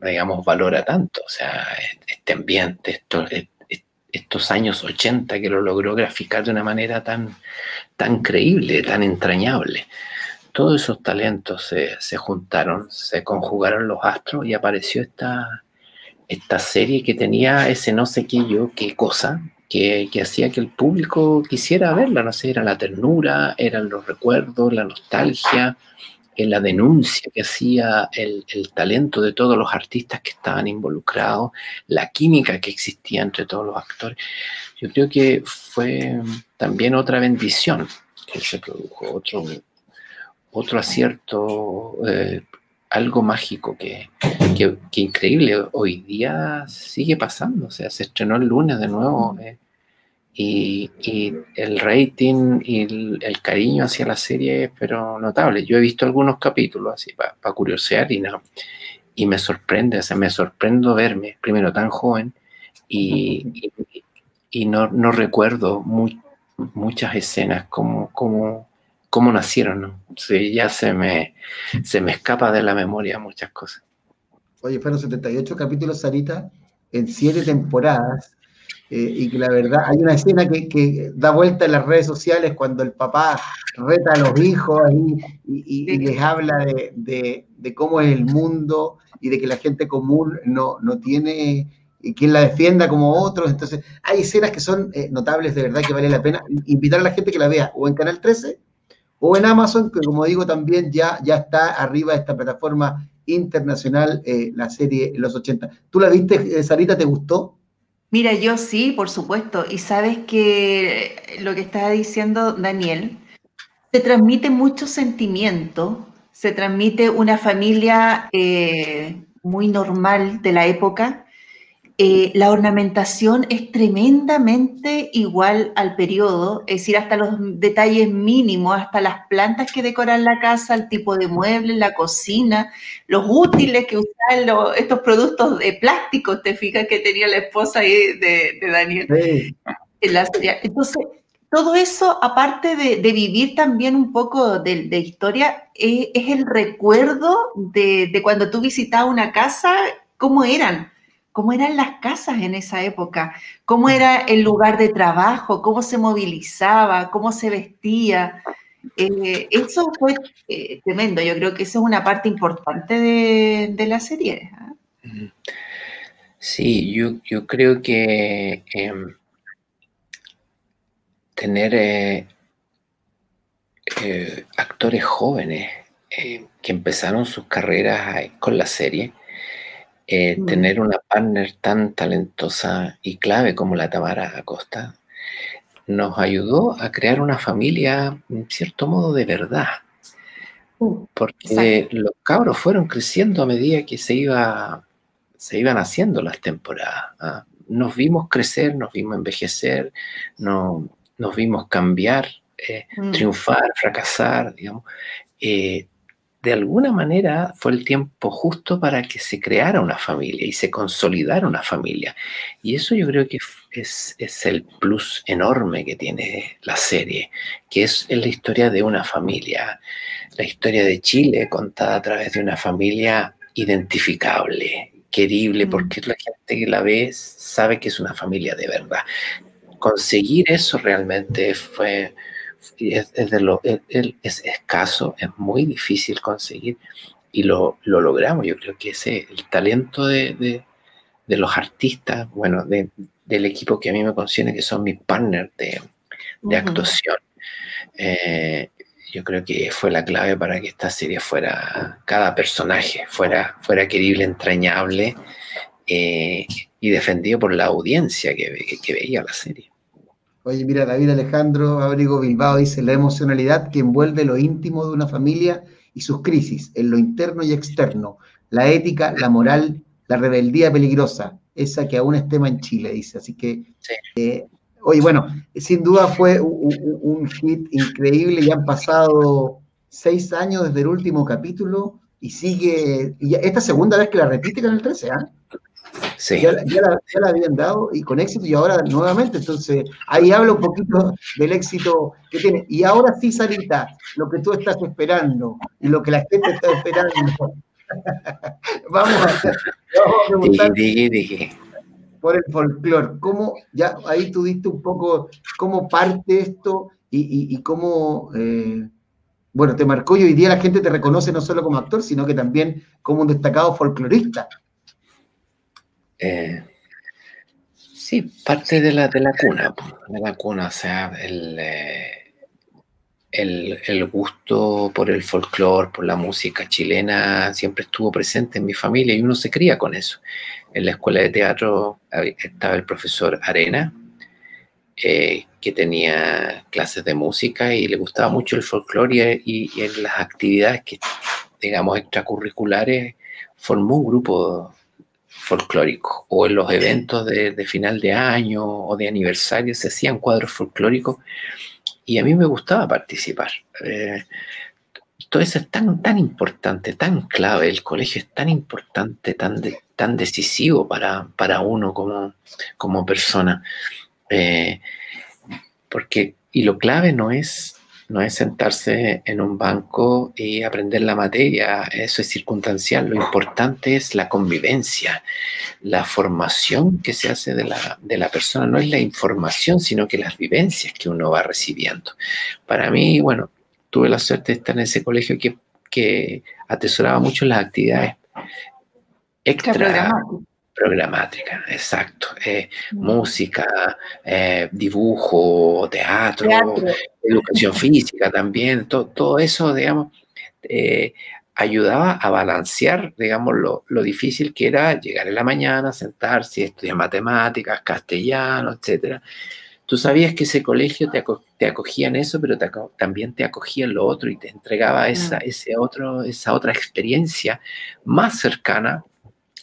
digamos, valora tanto. O sea, este ambiente, estos, estos años 80 que lo logró graficar de una manera tan, tan creíble, tan entrañable. Todos esos talentos se, juntaron, se conjugaron los astros y apareció esta, esta serie que tenía ese no sé qué yo, qué cosa, que, que, hacía que el público quisiera verla, no sé, era la ternura, eran los recuerdos, la nostalgia, en la denuncia que hacía el, talento de todos los artistas que estaban involucrados, la química que existía entre todos los actores. Yo creo que fue también otra bendición que se produjo, otro, otro acierto, eh, algo mágico que, que, increíble. Hoy día sigue pasando, o sea, se estrenó el lunes de nuevo. Eh, y, el rating y el, cariño hacia la serie es pero notable. Yo he visto algunos capítulos así para curiosear y, no, y me sorprende, o sea, me sorprendo verme, primero tan joven y, y, no, no, recuerdo muchas escenas como, como, como nacieron, ¿no? ya se me, se me escapa de la memoria muchas cosas. Oye, fueron 78 capítulos, Sarita, en siete temporadas eh, y que la verdad, hay una escena que, da vuelta en las redes sociales cuando el papá reta a los hijos y, les habla de, cómo es el mundo y de que la gente común no, no tiene quien la defienda como otros. Entonces, hay escenas que son eh, notables, de verdad que vale la pena invitar a la gente que la vea o en Canal 13 o en Amazon, que como digo también ya, ya está arriba de esta plataforma internacional, eh, la serie Los 80. ¿Tú la viste, Sarita? ¿Te gustó? Mira, yo sí, por supuesto. Y sabes que lo que estaba diciendo Daniel, se transmite mucho sentimiento, se transmite una familia eh, muy normal de la época, eh, la ornamentación es tremendamente igual al periodo, es decir, hasta los detalles mínimos, hasta las plantas que decoran la casa, el tipo de muebles, la cocina, los útiles que usan estos productos de plástico, te fijas que tenía la esposa ahí de, Daniel. Entonces, todo eso, aparte de, vivir también un poco de, historia, es, es el recuerdo de, cuando tú visitabas una casa, cómo eran cómo eran las casas en esa época, cómo era el lugar de trabajo, cómo se movilizaba, cómo se vestía. Eh, eso fue eh, tremendo, yo creo que eso es una parte importante de, la serie. ¿ah? Sí, yo, creo que em, tener eh, actores jóvenes que empezaron sus carreras con la serie, eh, mm. tener una partner tan talentosa y clave como la Tamara Acosta nos ayudó a crear una familia, en cierto modo, de verdad. Mm, Porque los cabros fueron creciendo a medida que se, iba, se iban haciendo las temporadas. ¿ah? Nos vimos crecer, nos vimos envejecer, no, nos vimos cambiar, eh, mm. triunfar, fracasar, digamos. Eh, de alguna manera fue el tiempo justo para que se creara una familia y se consolidara una familia. Y eso yo creo que es, el plus enorme que tiene la serie, que es, la historia de una familia, la historia de Chile contada a través de una familia identificable, querible, mm. porque la gente que la ve sabe que es una familia de verdad. Conseguir eso realmente fue es, de lo, es, escaso, es muy difícil conseguir. y lo, lo, logramos. Yo creo que ese, el talento de, de, los artistas, bueno, de, del equipo que a mí me concierne, que son mis partners de, actuación, eh, yo creo que fue la clave para que esta serie fuera, cada personaje fuera, fuera querible, entrañable eh, y defendido por la audiencia que, que, veía la serie. Oye, mira, David Alejandro Abrigo Bilbao dice, la emocionalidad que envuelve lo íntimo de una familia y sus crisis, en lo interno y externo, la ética, la moral, la rebeldía peligrosa, esa que aún es tema en Chile, dice. Así que eh, Oye, bueno, sin duda fue un, hit increíble, ya han pasado seis años desde el último capítulo y sigue, y esta segunda vez que la repite con el 13, ¿ah? Sí. Ya, la, habían dado y con éxito y ahora nuevamente, entonces ahí habla un poquito del éxito que tiene. Y ahora sí, Sarita, lo que tú estás esperando y lo que la gente está esperando. vamos, a, vamos a por el folclore. ¿Cómo, ya ahí tú diste un poco cómo parte esto y, cómo, eh, bueno, te marcó y hoy día la gente te reconoce no solo como actor, sino que también como un destacado folclorista? Eh, sí, parte de la, de la cuna, de la cuna, o sea, el, eh, el, el, gusto por el folclore, por la música chilena, siempre estuvo presente en mi familia y uno se cría con eso. En la escuela de teatro estaba el profesor Arena, eh, que tenía clases de música y le gustaba mucho el folclore y, en las actividades que, digamos, extracurriculares, formó un grupo folclórico o en los eventos de, final de año o de aniversario se hacían cuadros folclóricos y a mí me gustaba participar. Eh, todo eso es tan, tan importante, tan clave, el colegio es tan importante, tan, tan decisivo para, para uno como, como persona. Eh, porque, y lo clave no es, no es sentarse en un banco y aprender la materia, eso es circunstancial, lo importante es la convivencia, la formación que se hace de la, de la persona, no es la información, sino que las vivencias que uno va recibiendo. Para mí, bueno, tuve la suerte de estar en ese colegio que, que atesoraba mucho las actividades extra programáticas, exacto. Eh, mm. Música, eh, dibujo, teatro, educación física también, todo eso, digamos, eh, ayudaba a balancear, digamos, lo, lo, difícil que era llegar en la mañana, sentarse, estudiar matemáticas, castellano, etcétera tú sabías que ese colegio te, te acogía en eso, pero también te acogía en lo otro y te entregaba esa, ese otro, esa otra experiencia más cercana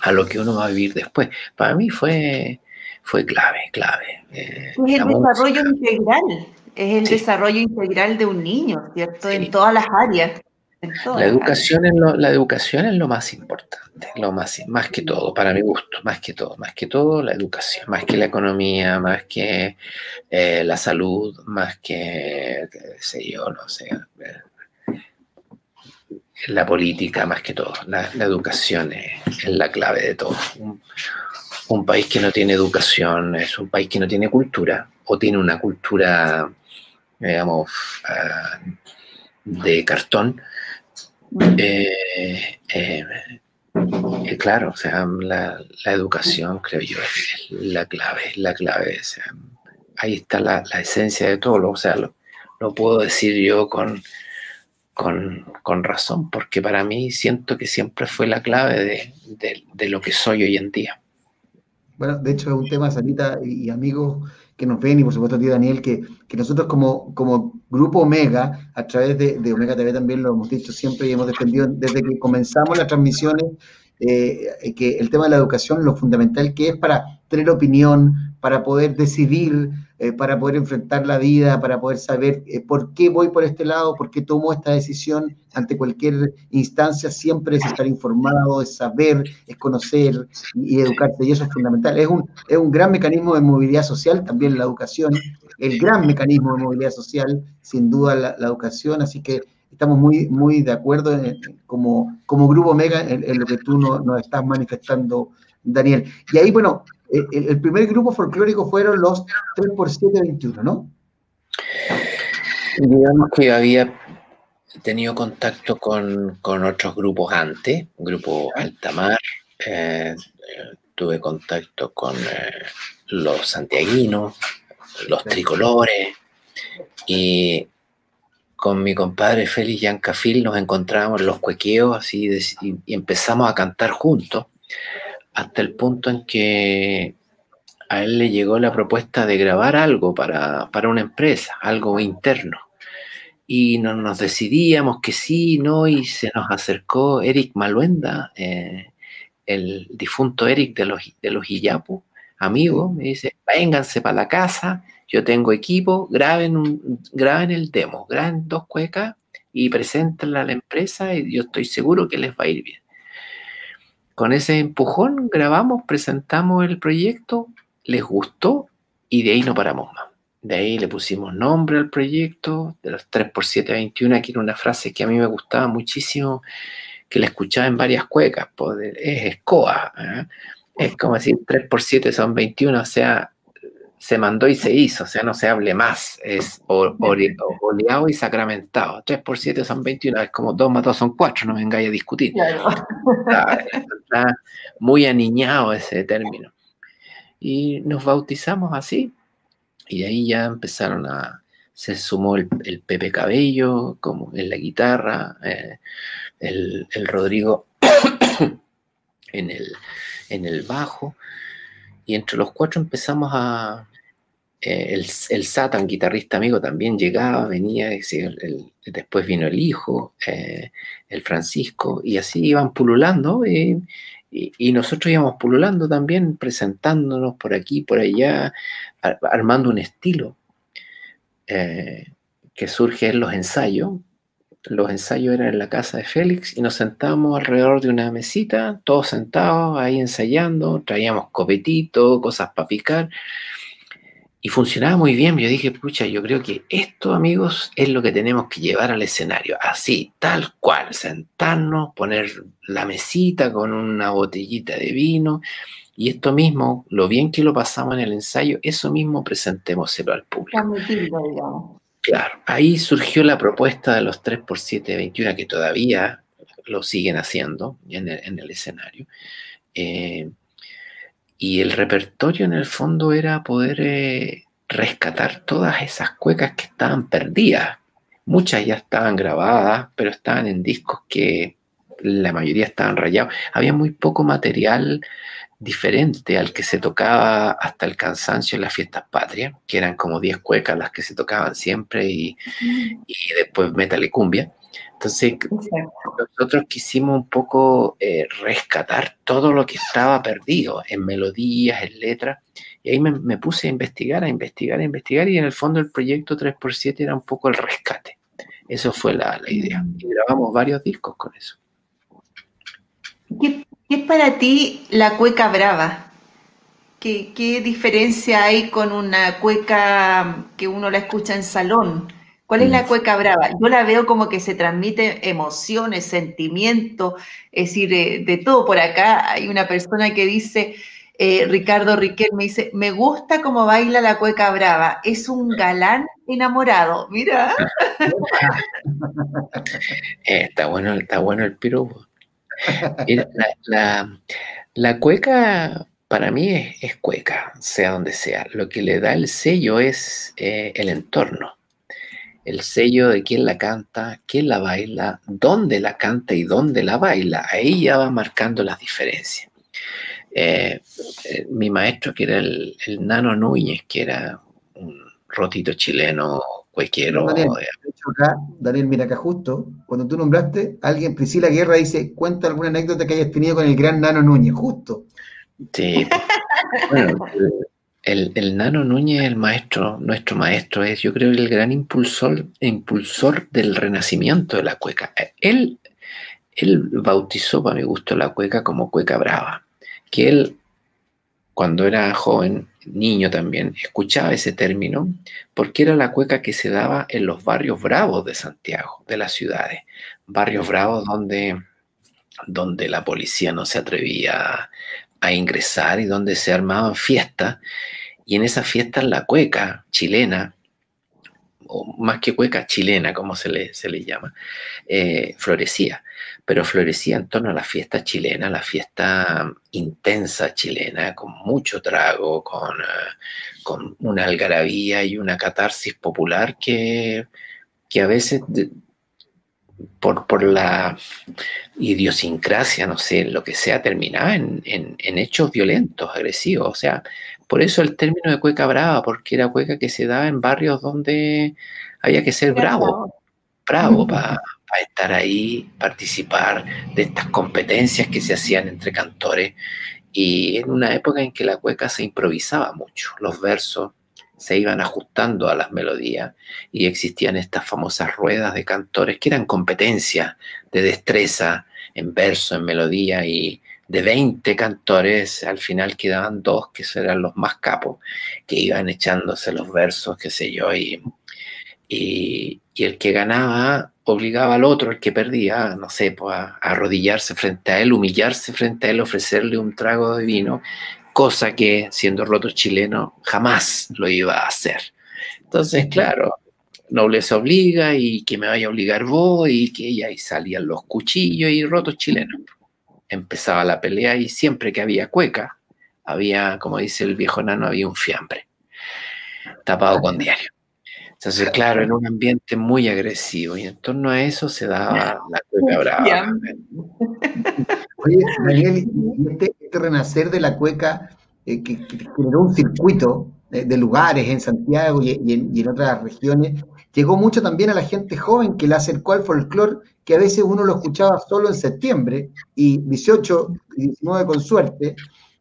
a lo que uno va a vivir después. Para mí fue, fue clave, clave. Eh, es el desarrollo integral, es el desarrollo integral de un niño, ¿cierto? En todas las áreas. La educación, es lo, la educación es lo más importante, lo más, más que todo, para mi gusto, más que todo, más que todo la educación, más que la economía, más que eh, la salud, más que, qué sé yo, no sé, eh, la política, más que todo. La, educación es, la clave de todo. Un, país que no tiene educación es un país que no tiene cultura o tiene una cultura, digamos, ah, de cartón eh, eh, eh, claro, o sea, la, educación, creo yo, es la clave, la clave. ahí está la, esencia de todo, o sea, lo, puedo decir yo con, con, razón, porque para mí siento que siempre fue la clave de, lo que soy hoy en día. Bueno, de hecho es un tema, Sanita y amigos, que nos ven y por supuesto a ti, Daniel, que, que nosotros como, como Grupo Omega, a través de, de, Omega TV también lo hemos dicho siempre y hemos defendido desde que comenzamos las transmisiones, eh, que el tema de la educación, lo fundamental que es para tener opinión, para poder decidir, eh, para poder enfrentar la vida, para poder saber eh, por qué voy por este lado, por qué tomo esta decisión ante cualquier instancia, siempre es estar informado, es saber, es conocer y, educarse, y eso es fundamental. Es un, es un gran mecanismo de movilidad social, también la educación, el gran mecanismo de movilidad social, sin duda la, educación, así que estamos muy, muy de acuerdo como, como Grupo Omega en, lo que tú nos estás manifestando, Daniel. Y ahí, bueno, el, primer grupo folclórico fueron los 3 x 7 21, ¿no? Digamos que había tenido contacto con, otros grupos antes, grupo Altamar, eh, tuve contacto con eh, los santiaguinos, los tricolores, y con mi compadre Félix Yancafil nos encontramos en los cuequeos así y, empezamos a cantar juntos, hasta el punto en que a él le llegó la propuesta de grabar algo para, para una empresa, algo interno y no nos decidíamos que sí, no, y se nos acercó Eric Maluenda, eh, el difunto Eric de los, de los Iyapu, amigo, me dice, vénganse para la casa, yo tengo equipo, graben, un, graben el demo, graben dos cuecas y preséntenla a la empresa y yo estoy seguro que les va a ir bien. Con ese empujón grabamos, presentamos el proyecto, les gustó y de ahí no paramos más. De ahí le pusimos nombre al proyecto, de los 3x721, aquí era una frase que a mí me gustaba muchísimo, que la escuchaba en varias cuecas, es escoa, ¿eh? es como decir 3x7 son 21, o sea, se mandó y se hizo, o sea, no se hable más, es oleado y sacramentado. 3x7 son 21, es como 2 más 2 son 4, no vengáis a discutir. está muy aniñado ese término. Y nos bautizamos así, y ahí ya empezaron a, se sumó el, Pepe Cabello como en la guitarra, eh, el, Rodrigo en, el, en el bajo, y entre los cuatro empezamos a... Eh, el, el, Satan, guitarrista amigo, también llegaba, venía, después vino el hijo, eh, el Francisco, y así iban pululando, y, y, nosotros íbamos pululando también, presentándonos por aquí, por allá, armando un estilo eh, que surge en los ensayos. Los ensayos eran en la casa de Félix y nos sentábamos alrededor de una mesita, todos sentados ahí ensayando, traíamos copetito, cosas para picar y funcionaba muy bien. Yo dije, pucha, yo creo que esto, amigos, es lo que tenemos que llevar al escenario. Así, tal cual, sentarnos, poner la mesita con una botellita de vino. Y esto mismo, lo bien que lo pasamos en el ensayo, eso mismo presentémoselo al público. Claro, ahí surgió la propuesta de los 3x7 que todavía lo siguen haciendo en el, escenario. Eh, y el repertorio en el fondo era poder eh, rescatar todas esas cuecas que estaban perdidas. Muchas ya estaban grabadas, pero estaban en discos que la mayoría estaban rayados. Había muy poco material diferente al que se tocaba hasta el cansancio en las fiestas patrias, que eran como 10 cuecas las que se tocaban siempre y, y después metal y cumbia. Entonces, nosotros quisimos un poco eh, rescatar todo lo que estaba perdido en melodías, en letras, y ahí me, puse a investigar, a investigar, a investigar, y en el fondo el proyecto 3x7 era un poco el rescate. Eso fue la, idea. Mm. Y grabamos varios discos con eso. ¿Qué, es para ti la cueca brava? ¿Qué, ¿Qué diferencia hay con una cueca que uno la escucha en salón? ¿Cuál es la cueca brava? Yo la veo como que se transmite emociones, sentimientos, es decir, de, todo por acá. Hay una persona que dice, eh, Ricardo Riquel me dice, me gusta cómo baila la cueca brava, es un galán enamorado, mira. Eh, está bueno, está bueno el piropo. la, cueca para mí es, cueca, sea donde sea. Lo que le da el sello es eh, el entorno el sello de quién la canta, quién la baila, dónde la canta y dónde la baila. Ahí ya va marcando las diferencias. Eh, eh, mi maestro, que era el, Nano Núñez, que era un rotito chileno, cuequero. Daniel, acá, Daniel, mira acá justo, cuando tú nombraste, alguien, Priscila Guerra, dice, cuenta alguna anécdota que hayas tenido con el gran Nano Núñez, justo. Sí. bueno, el, Nano Núñez, el maestro, nuestro maestro, es yo creo el gran impulsor, impulsor del renacimiento de la cueca. Él, él bautizó, para mi gusto, la cueca como cueca brava, que él, cuando era joven, niño también, escuchaba ese término, porque era la cueca que se daba en los barrios bravos de Santiago, de las ciudades, barrios bravos donde, donde la policía no se atrevía a ingresar y donde se armaban fiestas. Y en esas fiestas la cueca chilena, o más que cueca chilena, como se le, se le llama, eh, florecía. Pero florecía en torno a la fiesta chilena, la fiesta intensa chilena, con mucho trago, con, eh, con una algarabía y una catarsis popular que, que a veces por, por, la idiosincrasia, no sé, lo que sea, terminaba en, en, en, hechos violentos, agresivos. O sea, por eso el término de cueca brava, porque era cueca que se daba en barrios donde había que ser bravo, bravo para estar ahí, participar de estas competencias que se hacían entre cantores. Y en una época en que la cueca se improvisaba mucho, los versos se iban ajustando a las melodías y existían estas famosas ruedas de cantores que eran competencias de destreza en verso, en melodía y de 20 cantores, al final quedaban dos que eran los más capos, que iban echándose los versos, qué sé yo, y, y, el que ganaba obligaba al otro, el que perdía, no sé, pues a, arrodillarse frente a él, humillarse frente a él, ofrecerle un trago de vino, cosa que siendo roto chileno jamás lo iba a hacer. Entonces, claro, nobleza obliga y que me vaya a obligar vos y que ya ahí salían los cuchillos y rotos chilenos empezaba la pelea y siempre que había cueca, había, como dice el viejo nano, había un fiambre tapado con diario. Entonces, claro, en un ambiente muy agresivo y en torno a eso se daba la cueca brava. Oye, Daniel, este, este, renacer de la cueca eh, que, generó un circuito de, lugares en Santiago y, en, otras regiones, llegó mucho también a la gente joven que le acercó al folclore que a veces uno lo escuchaba solo en septiembre, y 18 y 19 con suerte,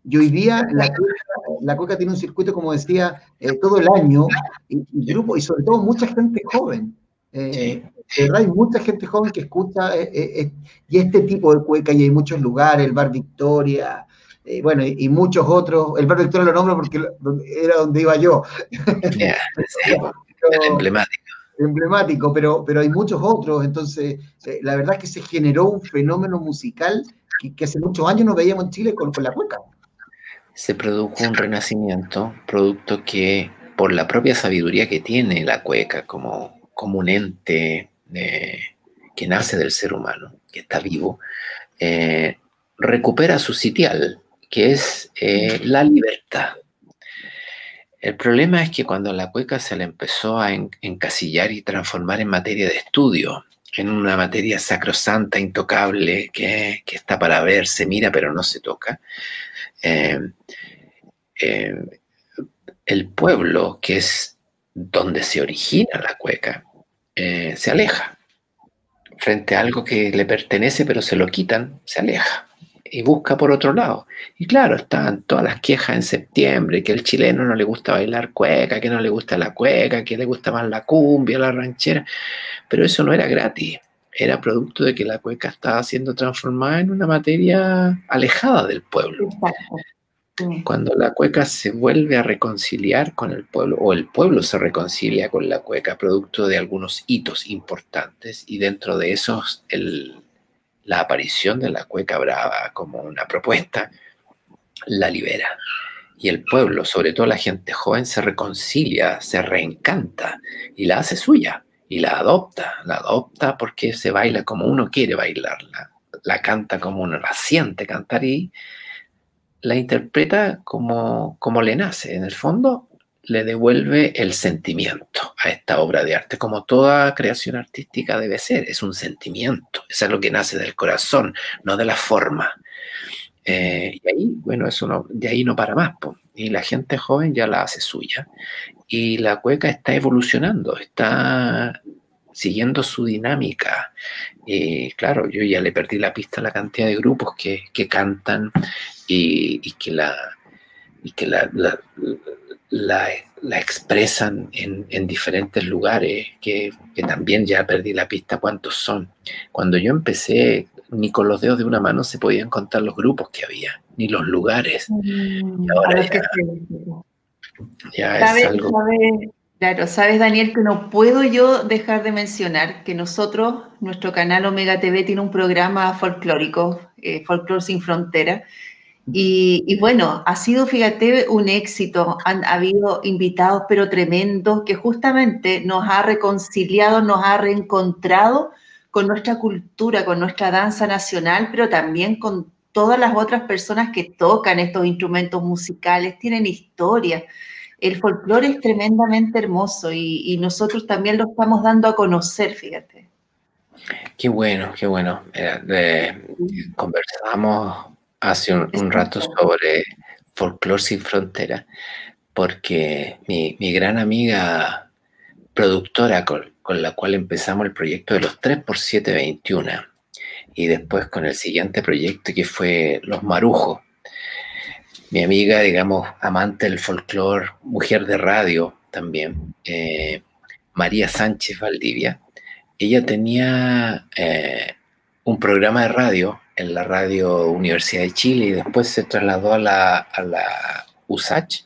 y hoy día la cueca, tiene un circuito, como decía, eh, todo el año, y, grupo, y sobre todo mucha gente joven. Eh, verdad, hay mucha gente joven que escucha eh, y este tipo de cueca, y hay muchos lugares, el Bar Victoria, bueno, y, muchos otros. El Bar Victoria lo nombro porque era donde iba yo. emblemático emblemático, pero, pero hay muchos otros. Entonces, eh, la verdad es que se generó un fenómeno musical que, hace muchos años no veíamos en Chile con, la cueca. Se produjo un renacimiento, producto que por la propia sabiduría que tiene la cueca como, como un ente eh, que nace del ser humano, que está vivo, eh, recupera su sitial, que es la libertad. El problema es que cuando la cueca se le empezó a encasillar y transformar en materia de estudio, en una materia sacrosanta, intocable, que, está para ver, se mira pero no se toca, eh, eh, el pueblo, que es donde se origina la cueca, eh, se aleja. Frente a algo que le pertenece pero se lo quitan, se aleja y busca por otro lado. Y claro, estaban todas las quejas en septiembre, que el chileno no le gusta bailar cueca, que no le gusta la cueca, que le gusta más la cumbia, la ranchera, pero eso no era gratis, era producto de que la cueca estaba siendo transformada en una materia alejada del pueblo. Cuando la cueca se vuelve a reconciliar con el pueblo, o el pueblo se reconcilia con la cueca, producto de algunos hitos importantes, y dentro de esos el, la aparición de la cueca brava como una propuesta la libera. Y el pueblo, sobre todo la gente joven, se reconcilia, se reencanta y la hace suya y la adopta. La adopta porque se baila como uno quiere bailarla, la canta como uno la siente cantar y la interpreta como, como le nace. En el fondo, le devuelve el sentimiento a esta obra de arte, como toda creación artística debe ser, es un sentimiento, eso es lo que nace del corazón, no de la forma. Eh, y ahí, bueno, eso no, de ahí no para más, y la gente joven ya la hace suya, y la cueca está evolucionando, está siguiendo su dinámica. Y claro, yo ya le perdí la pista a la cantidad de grupos que, cantan y, que la que la, expresan en, diferentes lugares, que, también ya perdí la pista cuántos son. Cuando yo empecé, ni con los dedos de una mano se podían contar los grupos que había, ni los lugares. Mm, ahora ya, es algo... claro, sabes Daniel que no puedo yo dejar de mencionar que nosotros, nuestro canal Omega TV tiene un programa folclórico, eh, Folklore sin Frontera, Y, bueno, ha sido, fíjate, un éxito. Han habido invitados, pero tremendos, que justamente nos ha reconciliado, nos ha reencontrado con nuestra cultura, con nuestra danza nacional, pero también con todas las otras personas que tocan estos instrumentos musicales, tienen historia. El folclore es tremendamente hermoso y, nosotros también lo estamos dando a conocer, fíjate. Qué bueno, qué bueno. conversamos hace un, rato sobre Folklore sin Frontera, porque mi, gran amiga productora con, la cual empezamos el proyecto de los 3x721 y después con el siguiente proyecto que fue Los Marujos. Mi amiga, digamos, amante del folclore, mujer de radio también, eh, María Sánchez Valdivia, ella tenía eh, un programa de radio en la radio Universidad de Chile y después se trasladó a la, a la USACH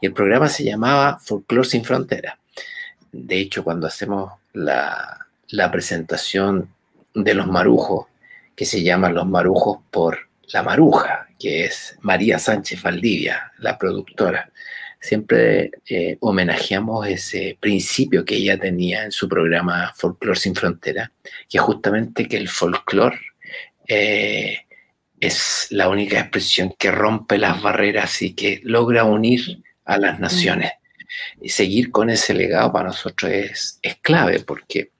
y el programa se llamaba Folklore sin Frontera. De hecho, cuando hacemos la, la presentación de los marujos, que se llaman los marujos por la maruja, que es María Sánchez Valdivia, la productora, siempre eh, homenajeamos ese principio que ella tenía en su programa Folklore sin Frontera, que justamente que el folclore eh, es la única expresión que rompe las barreras y que logra unir a las naciones. Y seguir con ese legado para nosotros es, es clave, porque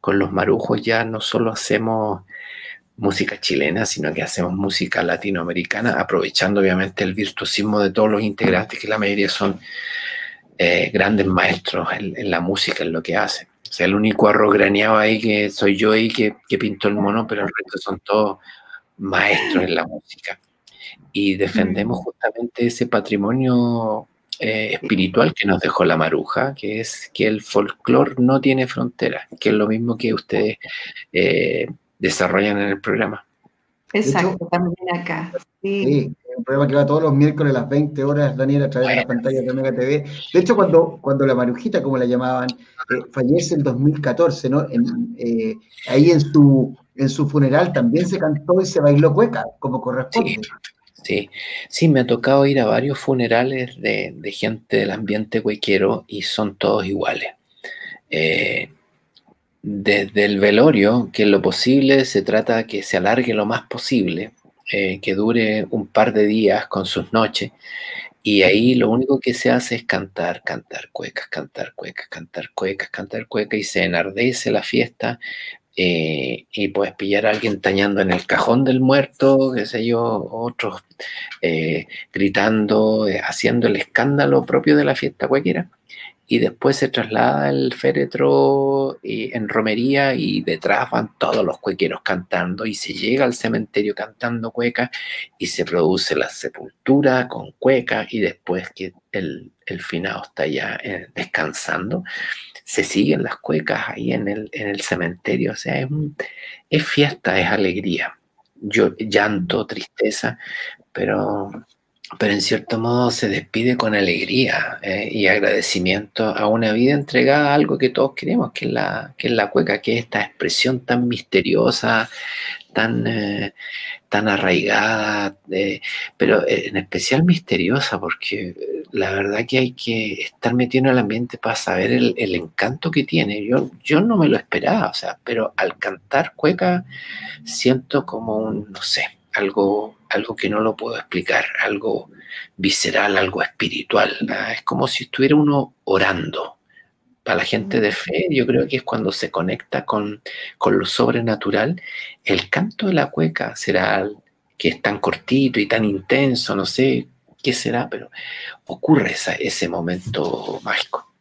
con los marujos ya no solo hacemos música chilena, sino que hacemos música latinoamericana, aprovechando obviamente el virtuosismo de todos los integrantes, que la mayoría son eh, grandes maestros en, la música, en lo que hacen. O sea, el único arroz graneado ahí que soy yo ahí que, que pinto el mono, pero el resto son todos maestros en la música. Y defendemos mm. justamente ese patrimonio eh, espiritual que nos dejó la maruja, que es que el folclore no tiene fronteras, que es lo mismo que ustedes eh, desarrollan en el programa. Exacto, también acá. Sí. un programa que va todos los miércoles a las 20 horas, Daniel, a través de la pantalla de Omega TV. De hecho, cuando, cuando la Marujita, como la llamaban, eh, fallece en 2014, ¿no? Eh, ahí en su, en su funeral también se cantó y se bailó cueca, como corresponde. Sí, sí, me ha tocado ir a varios funerales de, gente del ambiente cuequero y son todos iguales. Eh, desde el velorio, que en lo posible se trata que se alargue lo más posible, eh, que dure un par de días con sus noches, y ahí lo único que se hace es cantar, cantar cuecas, cantar cuecas, cantar cuecas, cantar cuecas, y se enardece la fiesta, eh, y puedes pillar a alguien tañando en el cajón del muerto, qué sé yo, otros eh, gritando, haciendo el escándalo propio de la fiesta cualquiera y después se traslada el féretro eh, en romería y detrás van todos los cuequeros cantando y se llega al cementerio cantando cueca y se produce la sepultura con cueca y después que el, el finado está ya eh, descansando, se siguen las cuecas ahí en el, en el cementerio, o sea, es, es fiesta, es alegría, yo, llanto, tristeza, pero pero en cierto modo se despide con alegría eh, y agradecimiento a una vida entregada a algo que todos queremos, que es la, que es la cueca, que es esta expresión tan misteriosa, tan, eh, tan arraigada, eh, pero en especial misteriosa, porque la verdad que hay que estar metido en el ambiente para saber el, el, encanto que tiene. Yo, yo no me lo esperaba, o sea, pero al cantar cueca siento como un, no sé, algo, algo que no lo puedo explicar, algo visceral, algo espiritual. Es como si estuviera uno orando. Para la gente de fe, yo creo que es cuando se conecta con, lo sobrenatural. El canto de la cueca será que es tan cortito y tan intenso, no sé qué será, pero ocurre ese momento mágico.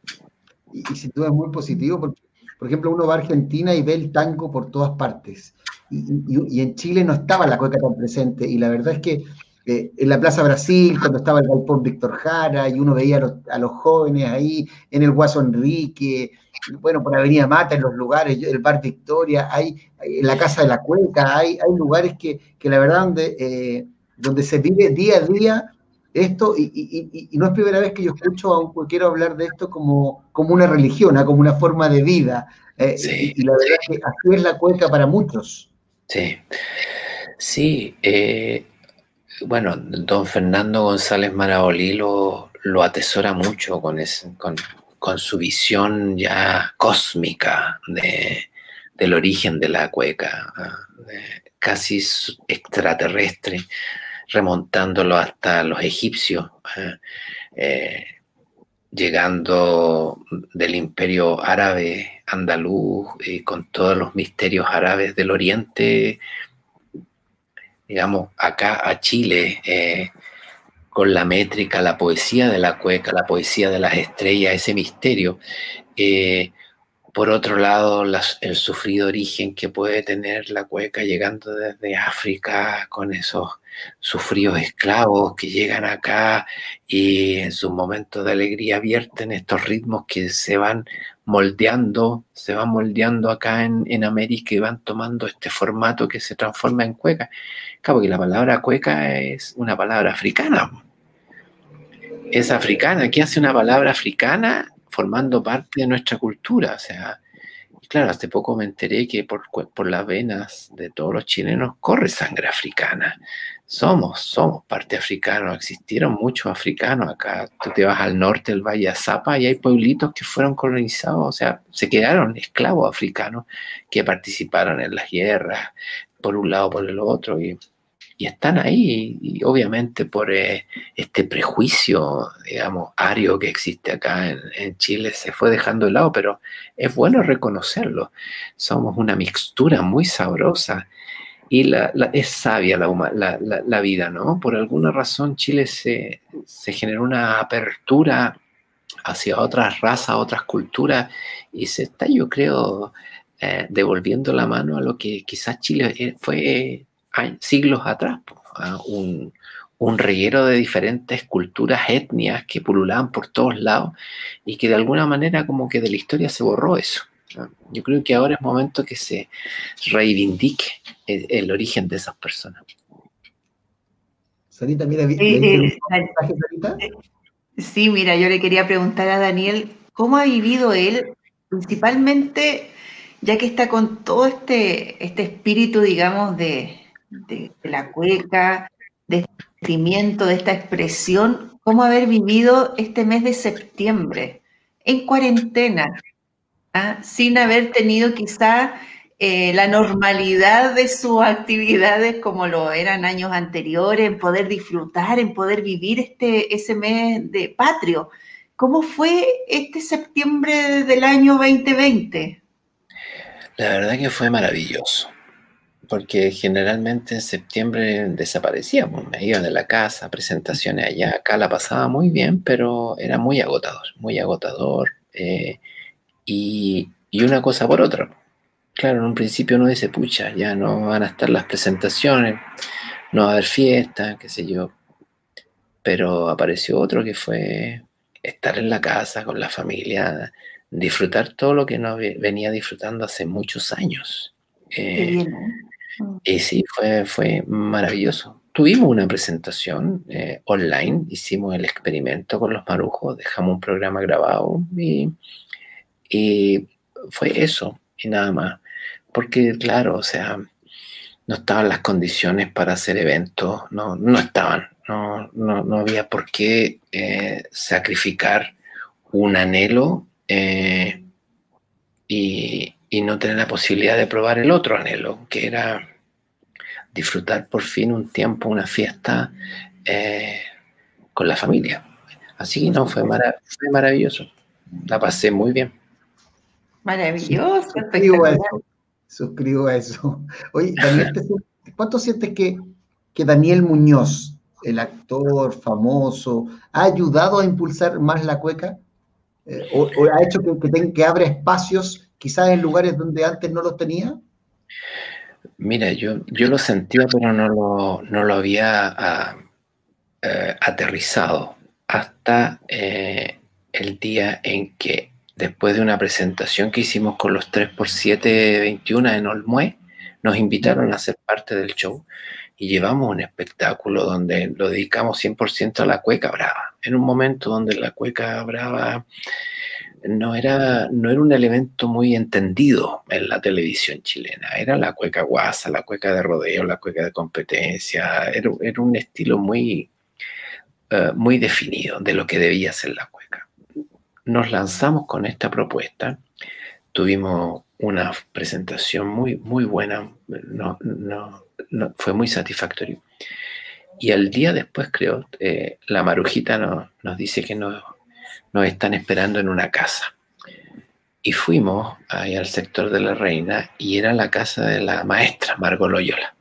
Y, y sin duda es muy positivo porque, por ejemplo, uno va a Argentina y ve el tango por todas partes y, en Chile no estaba la cueca tan presente, y la verdad es que eh, en la Plaza Brasil, cuando estaba el galpón Víctor Jara, y uno veía a los, jóvenes ahí, en el Guaso Enrique, bueno, por Avenida Mata, en los lugares, el Bar Victoria, hay, en la Casa de la Cueca, hay, hay lugares que, que la verdad donde, eh, donde se vive día a día esto, y, no es primera vez que yo escucho a un cuequero hablar de esto como, como una religión, ¿ah? como una forma de vida, eh, y, la verdad es que así es la cueca para muchos. Sí, sí. Eh, bueno, don Fernando González Marabolí lo, lo atesora mucho con, con, su visión ya cósmica de, del origen de la cueca, ah, casi extraterrestre, remontándolo hasta los egipcios, ah, eh, llegando del imperio árabe andaluz y con todos los misterios árabes del oriente digamos, acá a Chile, eh, con la métrica, la poesía de la cueca, la poesía de las estrellas, ese misterio. Eh, por otro lado, el sufrido origen que puede tener la cueca llegando desde África con esos sufridos esclavos que llegan acá y en sus momentos de alegría vierten estos ritmos que se van moldeando, se van moldeando acá en, en América y van tomando este formato que se transforma en cueca. Claro, porque la palabra cueca es una palabra africana. Es africana. ¿Qué hace una palabra africana formando parte de nuestra cultura? O sea, claro, hace poco me enteré que por, por las venas de todos los chilenos corre sangre africana. Somos, somos parte africana. Existieron muchos africanos acá. Tú te vas al norte del Valle Azapa y hay pueblitos que fueron colonizados, o sea, se quedaron esclavos africanos que participaron en las guerras, por un lado, por el otro, y, están ahí, y, obviamente por eh, este prejuicio, digamos, ario que existe acá en, Chile, se fue dejando de lado, pero es bueno reconocerlo. Somos una mixtura muy sabrosa y la, es sabia la, vida, ¿no? Por alguna razón Chile se, se generó una apertura hacia otras razas, otras culturas, y se está, yo creo, eh, devolviendo la mano a lo que quizás Chile eh, fue siglos atrás, un, un reguero de diferentes culturas, etnias que pululaban por todos lados y que de alguna manera como que de la historia se borró eso. Yo creo que ahora es momento que se reivindique el, origen de esas personas. Sarita, mira, sí, mira, yo le quería preguntar a Daniel cómo ha vivido él, principalmente ya que está con todo este, este espíritu, digamos, de, la cueca, de este sentimiento, de esta expresión, cómo haber vivido este mes de septiembre en cuarentena, ¿ah? sin haber tenido quizá eh, la normalidad de sus actividades como lo eran años anteriores, en poder disfrutar, en poder vivir este, ese mes de patrio. ¿Cómo fue este septiembre del año 2020? La verdad que fue maravilloso, porque generalmente en septiembre desaparecíamos, me iba de la casa, presentaciones allá, acá la pasaba muy bien, pero era muy agotador, muy agotador, eh, y, una cosa por otra. Claro, en un principio uno dice, pucha, ya no van a estar las presentaciones, no va a haber fiesta, qué sé yo, pero apareció otro que fue estar en la casa con la familia, disfrutar todo lo que no venía disfrutando hace muchos años. Eh, mm. Y sí, fue, fue maravilloso. Tuvimos una presentación eh, online, hicimos el experimento con los marujos, dejamos un programa grabado y, fue eso y nada más. Porque claro, o sea, no estaban las condiciones para hacer eventos, no, no estaban, no, no, había por qué eh, sacrificar un anhelo eh, y, no tener la posibilidad de probar el otro anhelo, que era disfrutar por fin un tiempo, una fiesta eh, con la familia. Así que no, fue, maravilloso. La pasé muy bien. Maravilloso. Suscribo a eso. Suscribo a eso. Oye, Daniel, ¿cuánto sientes que, que Daniel Muñoz, el actor famoso, ha ayudado a impulsar más la cueca? Eh, o, ha hecho que, que, abra espacios quizás en lugares donde antes no los tenía? Mira, yo, yo lo sentía, pero no lo, no lo había ah, eh, aterrizado hasta eh, el día en que, después de una presentación que hicimos con los 3x7 en Olmué, nos invitaron a ser parte del show y llevamos un espectáculo donde lo dedicamos 100% a la cueca brava. En un momento donde la cueca brava no era, no era un elemento muy entendido en la televisión chilena. Era la cueca guasa, la cueca de rodeo, la cueca de competencia. Era, un estilo muy, eh, muy definido de lo que debía ser la cueca. Nos lanzamos con esta propuesta. Tuvimos una presentación muy, muy buena. No, no, fue muy satisfactorio. Y al día después, creo, eh, la marujita nos dice que nos nos están esperando en una casa. Y fuimos ahí al sector de la reina y era la casa de la maestra Margot Loyola,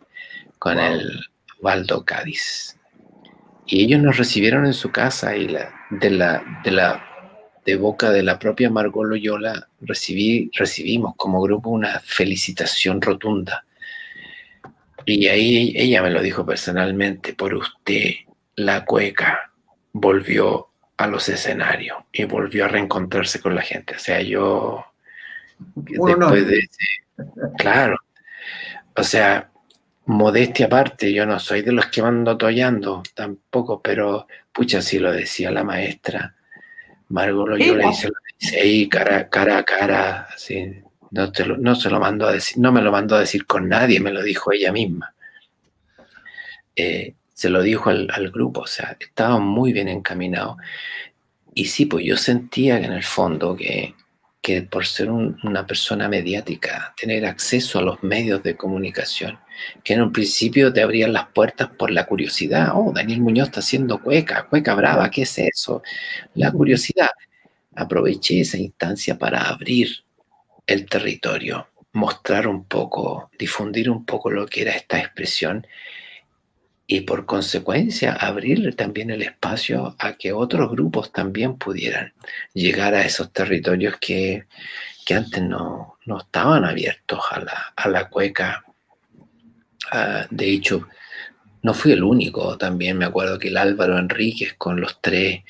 con el Waldo Cádiz. Y ellos nos recibieron en su casa y la, de, la, de, la, de boca de la propia Margot Loyola recibí, recibimos como grupo una felicitación rotunda. Y ahí ella me lo dijo personalmente, por usted la cueca volvió a los escenarios y volvió a reencontrarse con la gente. O sea, yo después de claro, o sea, modestia aparte, yo no soy de los que van toallando tampoco, pero pucha, si lo decía la maestra, Margot Loyola se lo dice ahí cara, cara a cara, así, no, no se lo mandó a decir, no me lo mandó a decir con nadie, me lo dijo ella misma. Eh, se lo dijo al, grupo, o sea, estaba muy bien encaminado. Y sí, pues yo sentía que en el fondo que, que por ser una persona mediática, tener acceso a los medios de comunicación, que en un principio te abrían las puertas por la curiosidad. Oh, Daniel Muñoz está haciendo cueca, cueca brava, ¿qué es eso? La curiosidad. Aproveché esa instancia para abrir el territorio, mostrar un poco, difundir un poco lo que era esta expresión y por consecuencia abrirle también el espacio a que otros grupos también pudieran llegar a esos territorios que, antes no, estaban abiertos a la, a la cueca. Ah, de hecho, no fui el único, también me acuerdo que el Álvaro Enríquez con los tres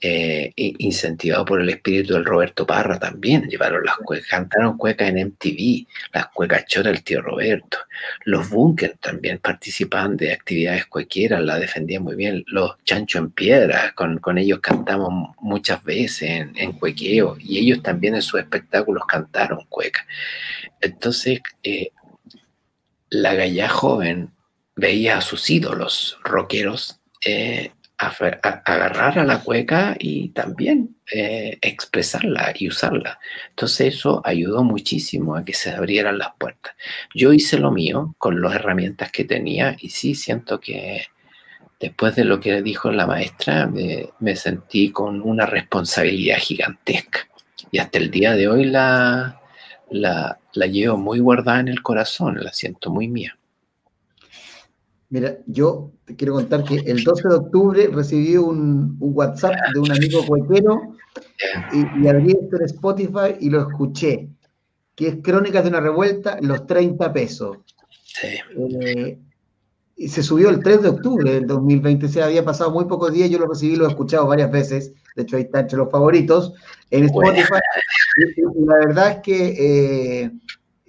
eh, incentivado por el espíritu del Roberto Parra también, llevaron las cuecas, cantaron cuecas en MTV, las cuecas choras del tío Roberto, los Bunkers también participaban de actividades cuequeras, la defendían muy bien, los Chancho en Piedra, con, ellos cantamos muchas veces en, cuequeo, y ellos también en sus espectáculos cantaron cueca. Entonces, eh, la galla joven veía a sus ídolos rockeros eh, agarrar a la cueca y también eh, expresarla y usarla. Entonces eso ayudó muchísimo a que se abrieran las puertas. Yo hice lo mío con las herramientas que tenía y sí siento que después de lo que dijo la maestra me, sentí con una responsabilidad gigantesca y hasta el día de hoy la, la, la llevo muy guardada en el corazón, la siento muy mía. Mira, yo te quiero contar que el 12 de octubre recibí un, WhatsApp de un amigo cuequero y, abrí esto en Spotify y lo escuché, que es Crónicas de una Revuelta, los 30 pesos. Sí. Eh, y se subió el 3 de octubre del 2020, se había pasado muy pocos días, yo lo recibí, lo he escuchado varias veces, de hecho ahí está entre los favoritos, en Spotify. Y, la verdad es que... Eh,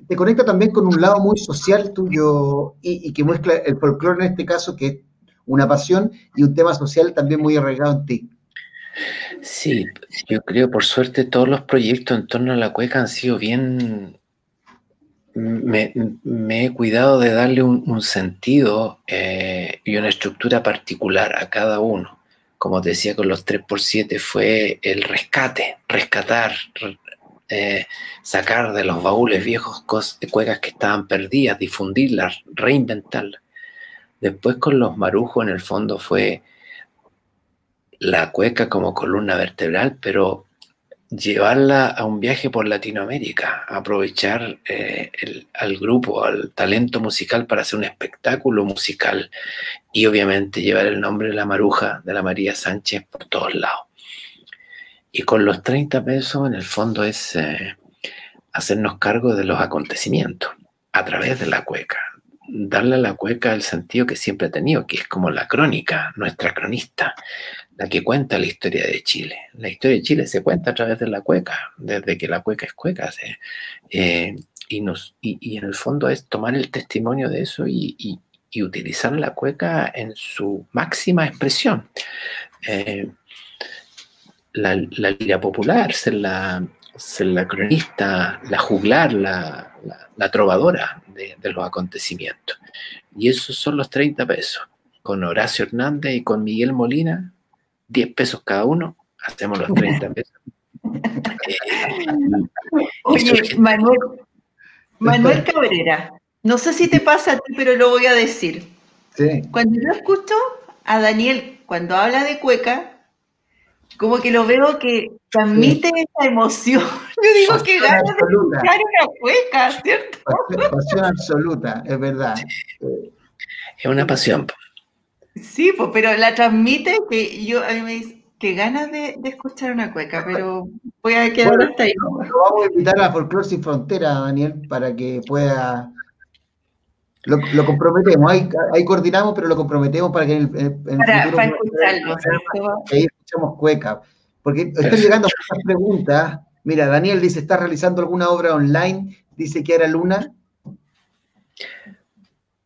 te conecta también con un lado muy social tuyo y, que muestra el folclore en este caso, que es una pasión y un tema social también muy arraigado en ti. Sí, yo creo, por suerte, todos los proyectos en torno a la cueca han sido bien... Me, he cuidado de darle un, sentido eh, y una estructura particular a cada uno. Como te decía, con los 3x7 fue el rescate, rescatar, eh, sacar de los baúles viejos cuecas que estaban perdidas, difundirlas, reinventarlas. Después con los marujos en el fondo fue la cueca como columna vertebral, pero llevarla a un viaje por Latinoamérica, aprovechar eh, al grupo, al talento musical para hacer un espectáculo musical y obviamente llevar el nombre de la maruja de la María Sánchez por todos lados. Y con los 30 pesos, en el fondo, es eh, hacernos cargo de los acontecimientos a través de la cueca. Darle a la cueca el sentido que siempre ha tenido, que es como la crónica, nuestra cronista, la que cuenta la historia de Chile. La historia de Chile se cuenta a través de la cueca, desde que la cueca es cueca. Eh, y, nos, y, en el fondo es tomar el testimonio de eso y, utilizar la cueca en su máxima expresión. Eh, la, lira popular, ser la, la cronista, la juglar, la, trovadora de, los acontecimientos. Y esos son los 30 pesos. Con Horacio Hernández y con Miguel Molina, 10 pesos cada uno, hacemos los 30 pesos. Oye, Manuel, Manuel Cabrera, no sé si te pasa a ti, pero lo voy a decir. Cuando yo escucho a Daniel cuando habla de cueca, como que lo veo que transmite esa emoción. Yo digo que gana de escuchar una cueca, ¿cierto? Pasión, absoluta, es verdad. Es una pasión. Sí, pues, pero la transmite que yo a mí me dice que ganas de, escuchar una cueca, pero voy a quedar hasta ahí. vamos a invitar a Folklore Sin Frontera, Daniel, para que pueda lo, comprometemos, ahí, ahí, coordinamos, pero lo comprometemos para que en el, en para, futuro... Para escucharlo, ahí escuchamos cueca. Porque están llegando muchas preguntas. Mira, Daniel dice, ¿está realizando alguna obra online? Dice que era Luna.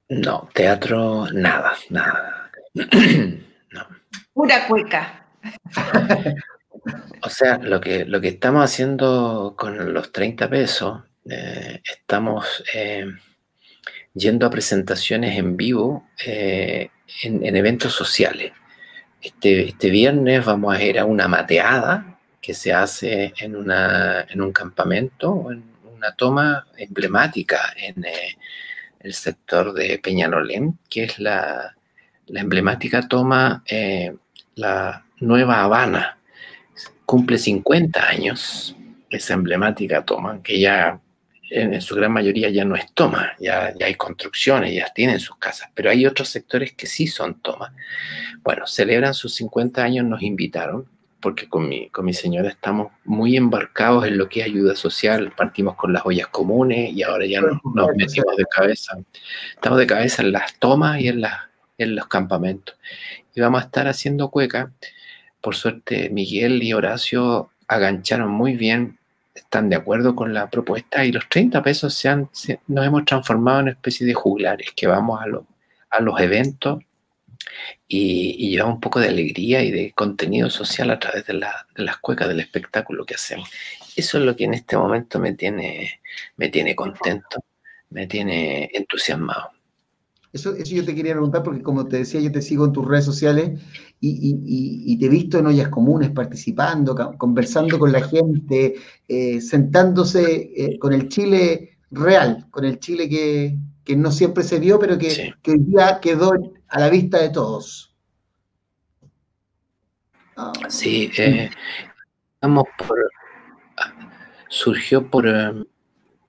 No, teatro, nada, nada. no. Pura cueca. o sea, lo que, lo que estamos haciendo con los 30 pesos, eh, estamos... Eh, yendo a presentaciones en vivo eh, en, eventos sociales. Este, este, viernes vamos a ir a una mateada que se hace en, una, en un campamento, en una toma emblemática en eh, el sector de Peñalolén, que es la, emblemática toma, eh, la Nueva Habana. Cumple 50 años esa emblemática toma, que ya en, su gran mayoría ya no es toma, ya, ya hay construcciones, ya tienen sus casas, pero hay otros sectores que sí son toma. Bueno, celebran sus 50 años, nos invitaron, porque con mi, con mi señora estamos muy embarcados en lo que es ayuda social, partimos con las ollas comunes y ahora ya nos, nos metimos de cabeza, estamos de cabeza en las tomas y en, las, en los campamentos. Y vamos a estar haciendo cueca. Por suerte, Miguel y Horacio agancharon muy bien están de acuerdo con la propuesta y los 30 pesos se han, nos hemos transformado en una especie de juglares que vamos a, a los eventos y, llevamos un poco de alegría y de contenido social a través de, las cuecas del espectáculo que hacemos. Eso es lo que en este momento me tiene, me tiene contento, me tiene entusiasmado. Eso, eso yo te quería preguntar porque como te decía, yo te sigo en tus redes sociales y, te he visto en ollas comunes participando, conversando con la gente, eh, sentándose eh, con el Chile real, con el Chile que, no siempre se vio, pero que, hoy día quedó a la vista de todos. Sí, eh, por, surgió por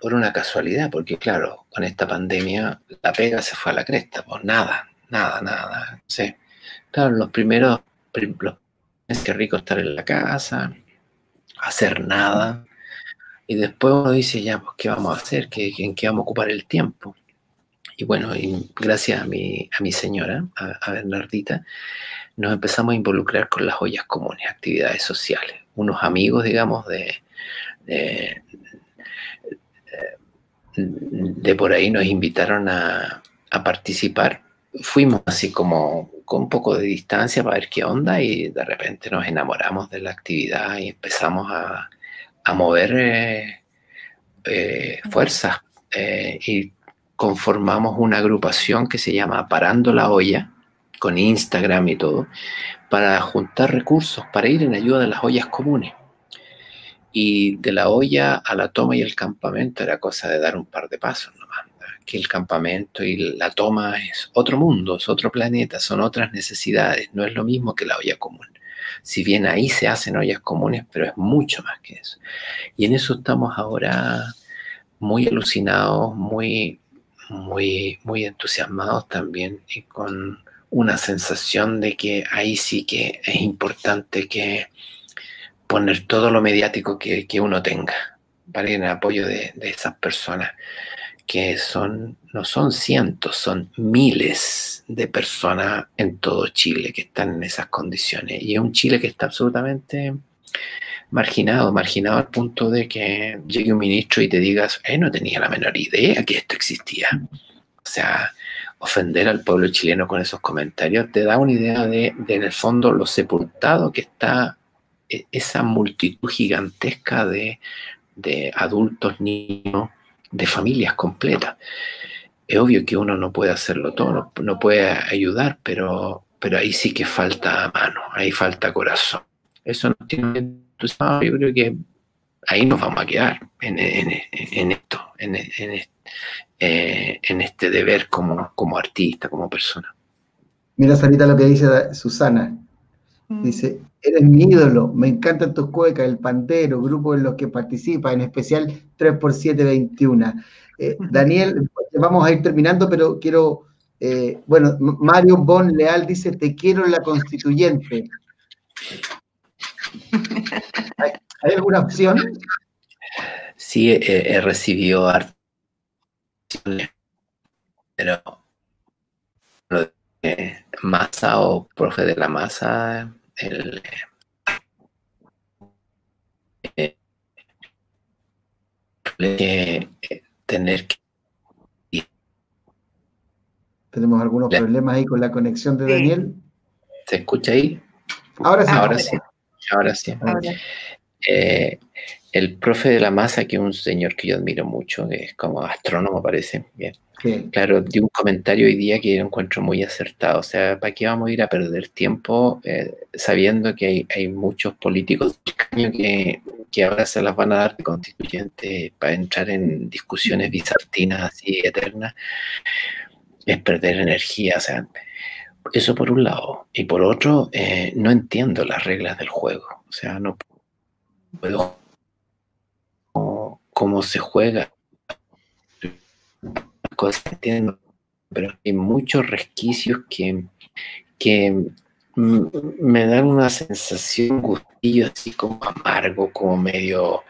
por una casualidad, porque claro, con esta pandemia la pega se fue a la cresta, pues nada, nada, nada. Sí. Claro, los primeros, es que rico estar en la casa, hacer nada, y después uno dice, ya, pues, ¿qué vamos a hacer? ¿Qué, ¿En qué vamos a ocupar el tiempo? Y bueno, gracias a mi, a mi señora, a, Bernardita, nos empezamos a involucrar con las ollas comunes, actividades sociales. Unos amigos, digamos, de por ahí nos invitaron a, participar. Fuimos así como con un poco de distancia para ver qué onda y de repente nos enamoramos de la actividad y empezamos a, mover eh, eh, fuerzas eh, y conformamos una agrupación que se llama Parando la Olla, con Instagram y todo, para juntar recursos, para ir en ayuda de las ollas comunes. Y de la olla a la toma y el campamento era cosa de dar un par de pasos nomás. Que el campamento y la toma es otro mundo, es otro planeta, son otras necesidades, no es lo mismo que la olla común. Si bien ahí se hacen ollas comunes, pero es mucho más que eso. Y en eso estamos ahora muy alucinados, muy, muy, muy entusiasmados también y con una sensación de que ahí sí que es importante que poner todo lo mediático que, uno tenga ir en apoyo de, esas personas que son, no son cientos, son miles de personas en todo Chile que están en esas condiciones. Y es un Chile que está absolutamente marginado, marginado al punto de que llegue un ministro y te digas, eh, no tenía la menor idea que esto existía. O sea, ofender al pueblo chileno con esos comentarios te da una idea de, de en el fondo, lo sepultado que está esa multitud gigantesca de, adultos, niños, de familias completas. Es obvio que uno no puede hacerlo todo, no, puede ayudar, pero, pero ahí sí que falta mano, ahí falta corazón. Eso no tiene yo creo que ahí nos vamos a quedar en, esto, en, eh, en, este deber como, como artista, como persona. Mira, Sarita, lo que dice Susana. Mm. Dice, eres mi ídolo, me encantan tus cuecas, el pandero, grupo en los que participa, en especial 3x721. Eh, Daniel, vamos a ir terminando, pero quiero, eh, bueno, Mario Bon Leal dice, te quiero en la constituyente. ¿Hay, alguna opción? Sí, he recibido arte, pero masa o profe de la masa, el, eh, eh, tener que... Tenemos algunos problemas ahí con la conexión de Daniel. ¿Se escucha ahí? Ahora sí. Ahora sí. Ahora sí. Eh, el profe de la masa, que es un señor que yo admiro mucho, que es como astrónomo parece, bien. Claro, dio un comentario hoy día que yo encuentro muy acertado. O sea, ¿para qué vamos a ir a perder tiempo eh, sabiendo que hay, muchos políticos que, que ahora se las van a dar de constituyentes para entrar en discusiones bizantinas así eternas? Es perder energía. O sea, eso por un lado. Y por otro, eh, no entiendo las reglas del juego. O sea, no puedo cómo, se juega. Cosas pero hay muchos resquicios que, que me dan una sensación gustillo así como amargo, como medio,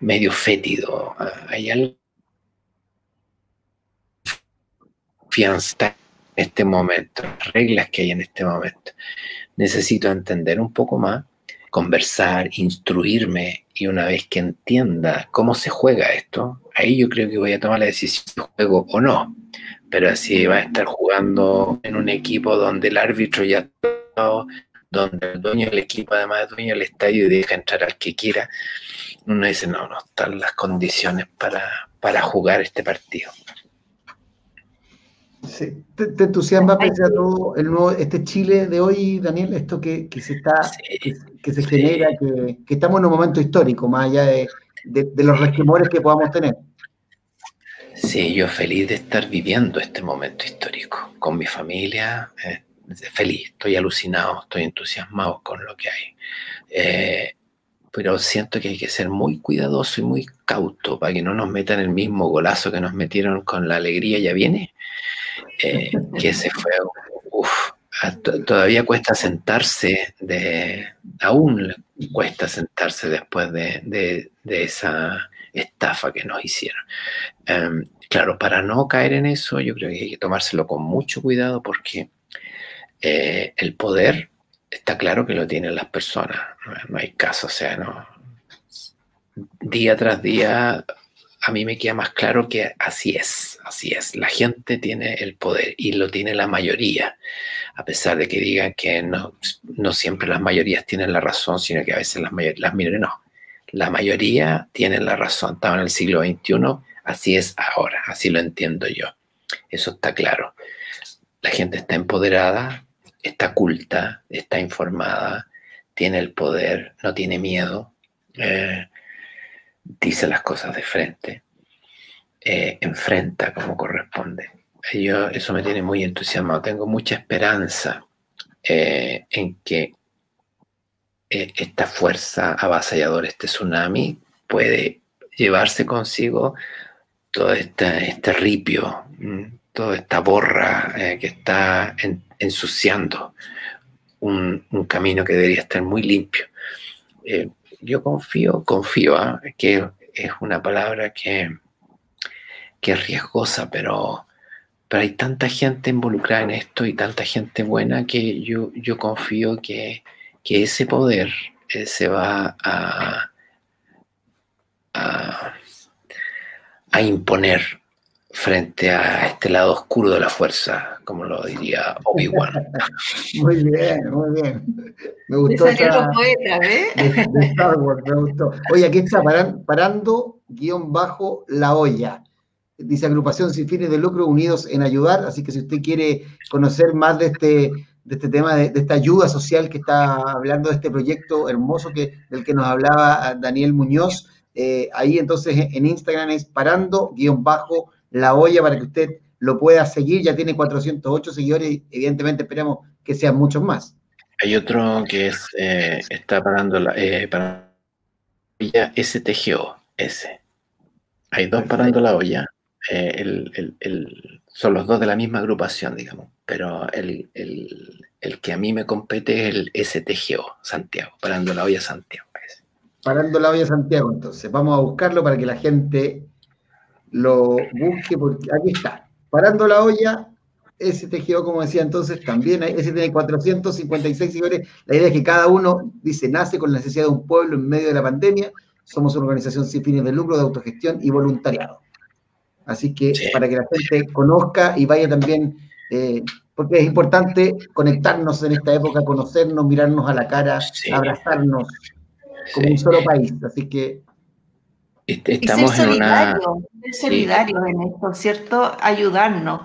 medio fétido. Hay algo fianza en este momento, reglas que hay en este momento. Necesito entender un poco más conversar, instruirme y una vez que entienda cómo se juega esto, ahí yo creo que voy a tomar la decisión de juego o no. Pero así va a estar jugando en un equipo donde el árbitro ya está, donde el dueño del equipo además es dueño del estadio y deja entrar al que quiera. Uno dice, no, no están las condiciones para, para jugar este partido. Sí. ¿Te, entusiasma pese a todo el nuevo, este Chile de hoy, Daniel? Esto que, se está, que, se genera, que, estamos en un momento histórico, más allá de, los resquemores que podamos tener. Sí, yo feliz de estar viviendo este momento histórico con mi familia, eh, feliz, estoy alucinado, estoy entusiasmado con lo que hay. Eh, pero siento que hay que ser muy cuidadoso y muy cauto para que no nos metan el mismo golazo que nos metieron con la alegría ya viene eh, que se fue, todavía cuesta sentarse, de, aún cuesta sentarse después de, esa estafa que nos hicieron. Em, claro, para no caer en eso, yo creo que hay que tomárselo con mucho cuidado porque eh, el poder está claro que lo tienen las personas, no, hay caso, o sea, no. Día tras día a mí me queda más claro que así es, así es. La gente tiene el poder y lo tiene la mayoría, a pesar de que digan que no, no siempre las mayorías tienen la razón, sino que a veces las, las minorías no. La mayoría tienen la razón. Estaba en el siglo XXI, así es ahora, así lo entiendo yo. Eso está claro. La gente está empoderada, está culta, está informada, tiene el poder, no tiene miedo. Eh, dice las cosas de frente, eh, enfrenta como corresponde. Yo, eso me tiene muy entusiasmado. Tengo mucha esperanza eh, en que esta fuerza avasalladora, este tsunami, puede llevarse consigo todo este, este ripio, mm, toda esta borra que está ensuciando un, camino que debería estar muy limpio yo confío, confío, ¿ah? que es una palabra que, que es riesgosa, pero, pero hay tanta gente involucrada en esto y tanta gente buena que yo, yo confío que, ese poder eh, se va a, a, imponer frente a este lado oscuro de la fuerza, como lo diría Obi-Wan. Muy bien, muy bien. Me gustó. esa, poeta, ¿eh? de, Star Wars, me gustó. Oye, aquí está parando, guion bajo la olla. Dice agrupación sin fines de lucro unidos en ayudar. Así que si usted quiere conocer más de este, de este tema, de, esta ayuda social que está hablando de este proyecto hermoso que, del que nos hablaba Daniel Muñoz, eh, ahí entonces en Instagram es parando guion bajo la olla para que usted lo pueda seguir. Ya tiene 408 seguidores y evidentemente esperamos que sean muchos más. Hay otro que es, eh, está parando la eh, para olla STGO, S. Hay dos parando la olla. Eh, el, el, son los dos de la misma agrupación, digamos, pero el, que a mí me compete es el STGO, Santiago, parando la olla Santiago. Parando la olla Santiago, entonces. Vamos a buscarlo para que la gente lo busque, porque aquí está. Parando la olla, tejido, como decía entonces, también ese tiene 456 seguidores. La idea es que cada uno, dice, nace con la necesidad de un pueblo en medio de la pandemia. Somos una organización sin fines de lucro, de autogestión y voluntariado. Así que para que la gente conozca y vaya también, eh, porque es importante conectarnos en esta época, conocernos, mirarnos a la cara, abrazarnos como un solo país. Así que Estamos en una. solidarios en esto, ¿cierto? Ayudarnos.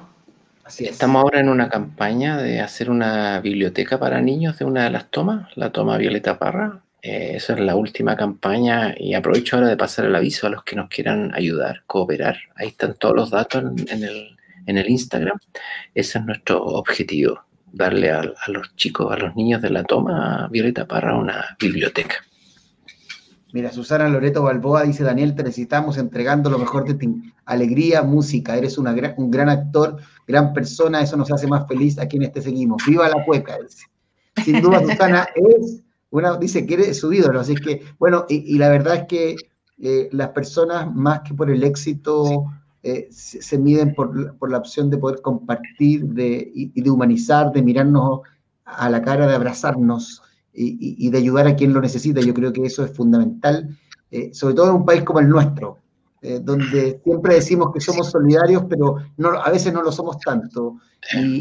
Estamos ahora en una campaña de hacer una biblioteca para niños de una de las tomas, la toma Violeta Parra. Eh, esa es la última campaña y aprovecho ahora de pasar el aviso a los que nos quieran ayudar, cooperar. Ahí están todos los datos en, el, en el, Instagram. Ese es nuestro objetivo, darle a, a los chicos, a los niños de la toma Violeta Parra una biblioteca. Mira, Susana Loreto Balboa dice, Daniel, te necesitamos entregando lo mejor de ti. Alegría, música, eres una un gran actor, gran persona, eso nos hace más feliz a quienes te seguimos. Viva la cueca, dice. Sin duda, Susana es una, dice que eres su ídolo, así que, bueno, y, la verdad es que eh, las personas, más que por el éxito, eh, se, miden por, por, la opción de poder compartir de, y de humanizar, de mirarnos a la cara, de abrazarnos y, de ayudar a quien lo necesita. Yo creo que eso es fundamental, eh, sobre todo en un país como el nuestro, eh, donde siempre decimos que somos solidarios, pero a veces no lo somos tanto. Y,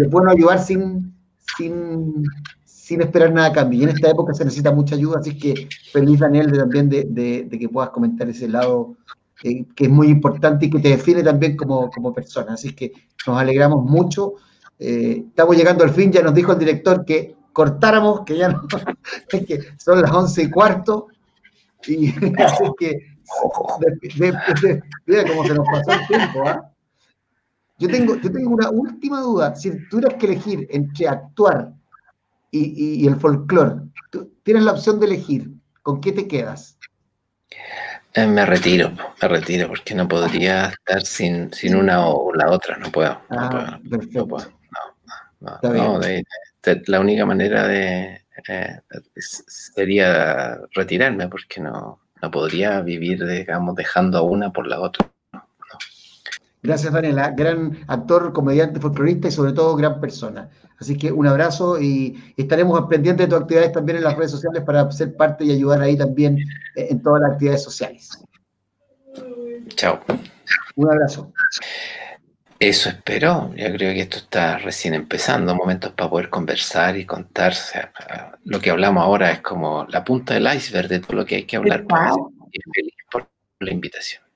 es bueno ayudar sin, sin, sin, esperar nada a cambio. Y en esta época se necesita mucha ayuda, así que feliz Daniel de, también de, que puedas comentar ese lado. Eh, que es muy importante y que te define también como, como persona. Así que nos alegramos mucho. estamos llegando al fin, ya nos dijo el director que cortáramos, que ya no, que son las once y cuarto, y así que, mira cómo se nos pasó el tiempo, ¿ah? Yo tengo, yo tengo una última duda, si tuvieras que elegir entre actuar y, y, el folclore, tienes la opción de elegir, ¿con qué te quedas? Eh, me retiro, me retiro, porque no podría estar sin, sin una o la otra, no puedo. No ah, puedo, no no, de, la única manera de eh, sería retirarme porque no, no podría vivir, digamos, dejando a una por la otra. Gracias, Daniela. Gran actor, comediante, folclorista y sobre todo gran persona. Así que un abrazo y estaremos pendientes de tus actividades también en las redes sociales para ser parte y ayudar ahí también eh, en todas las actividades sociales. Chao. Un abrazo. Eso espero. Yo creo que esto está recién empezando, momentos para poder conversar y contarse. Lo que hablamos ahora es como la punta del iceberg de todo lo que hay que hablar. Y feliz por la invitación.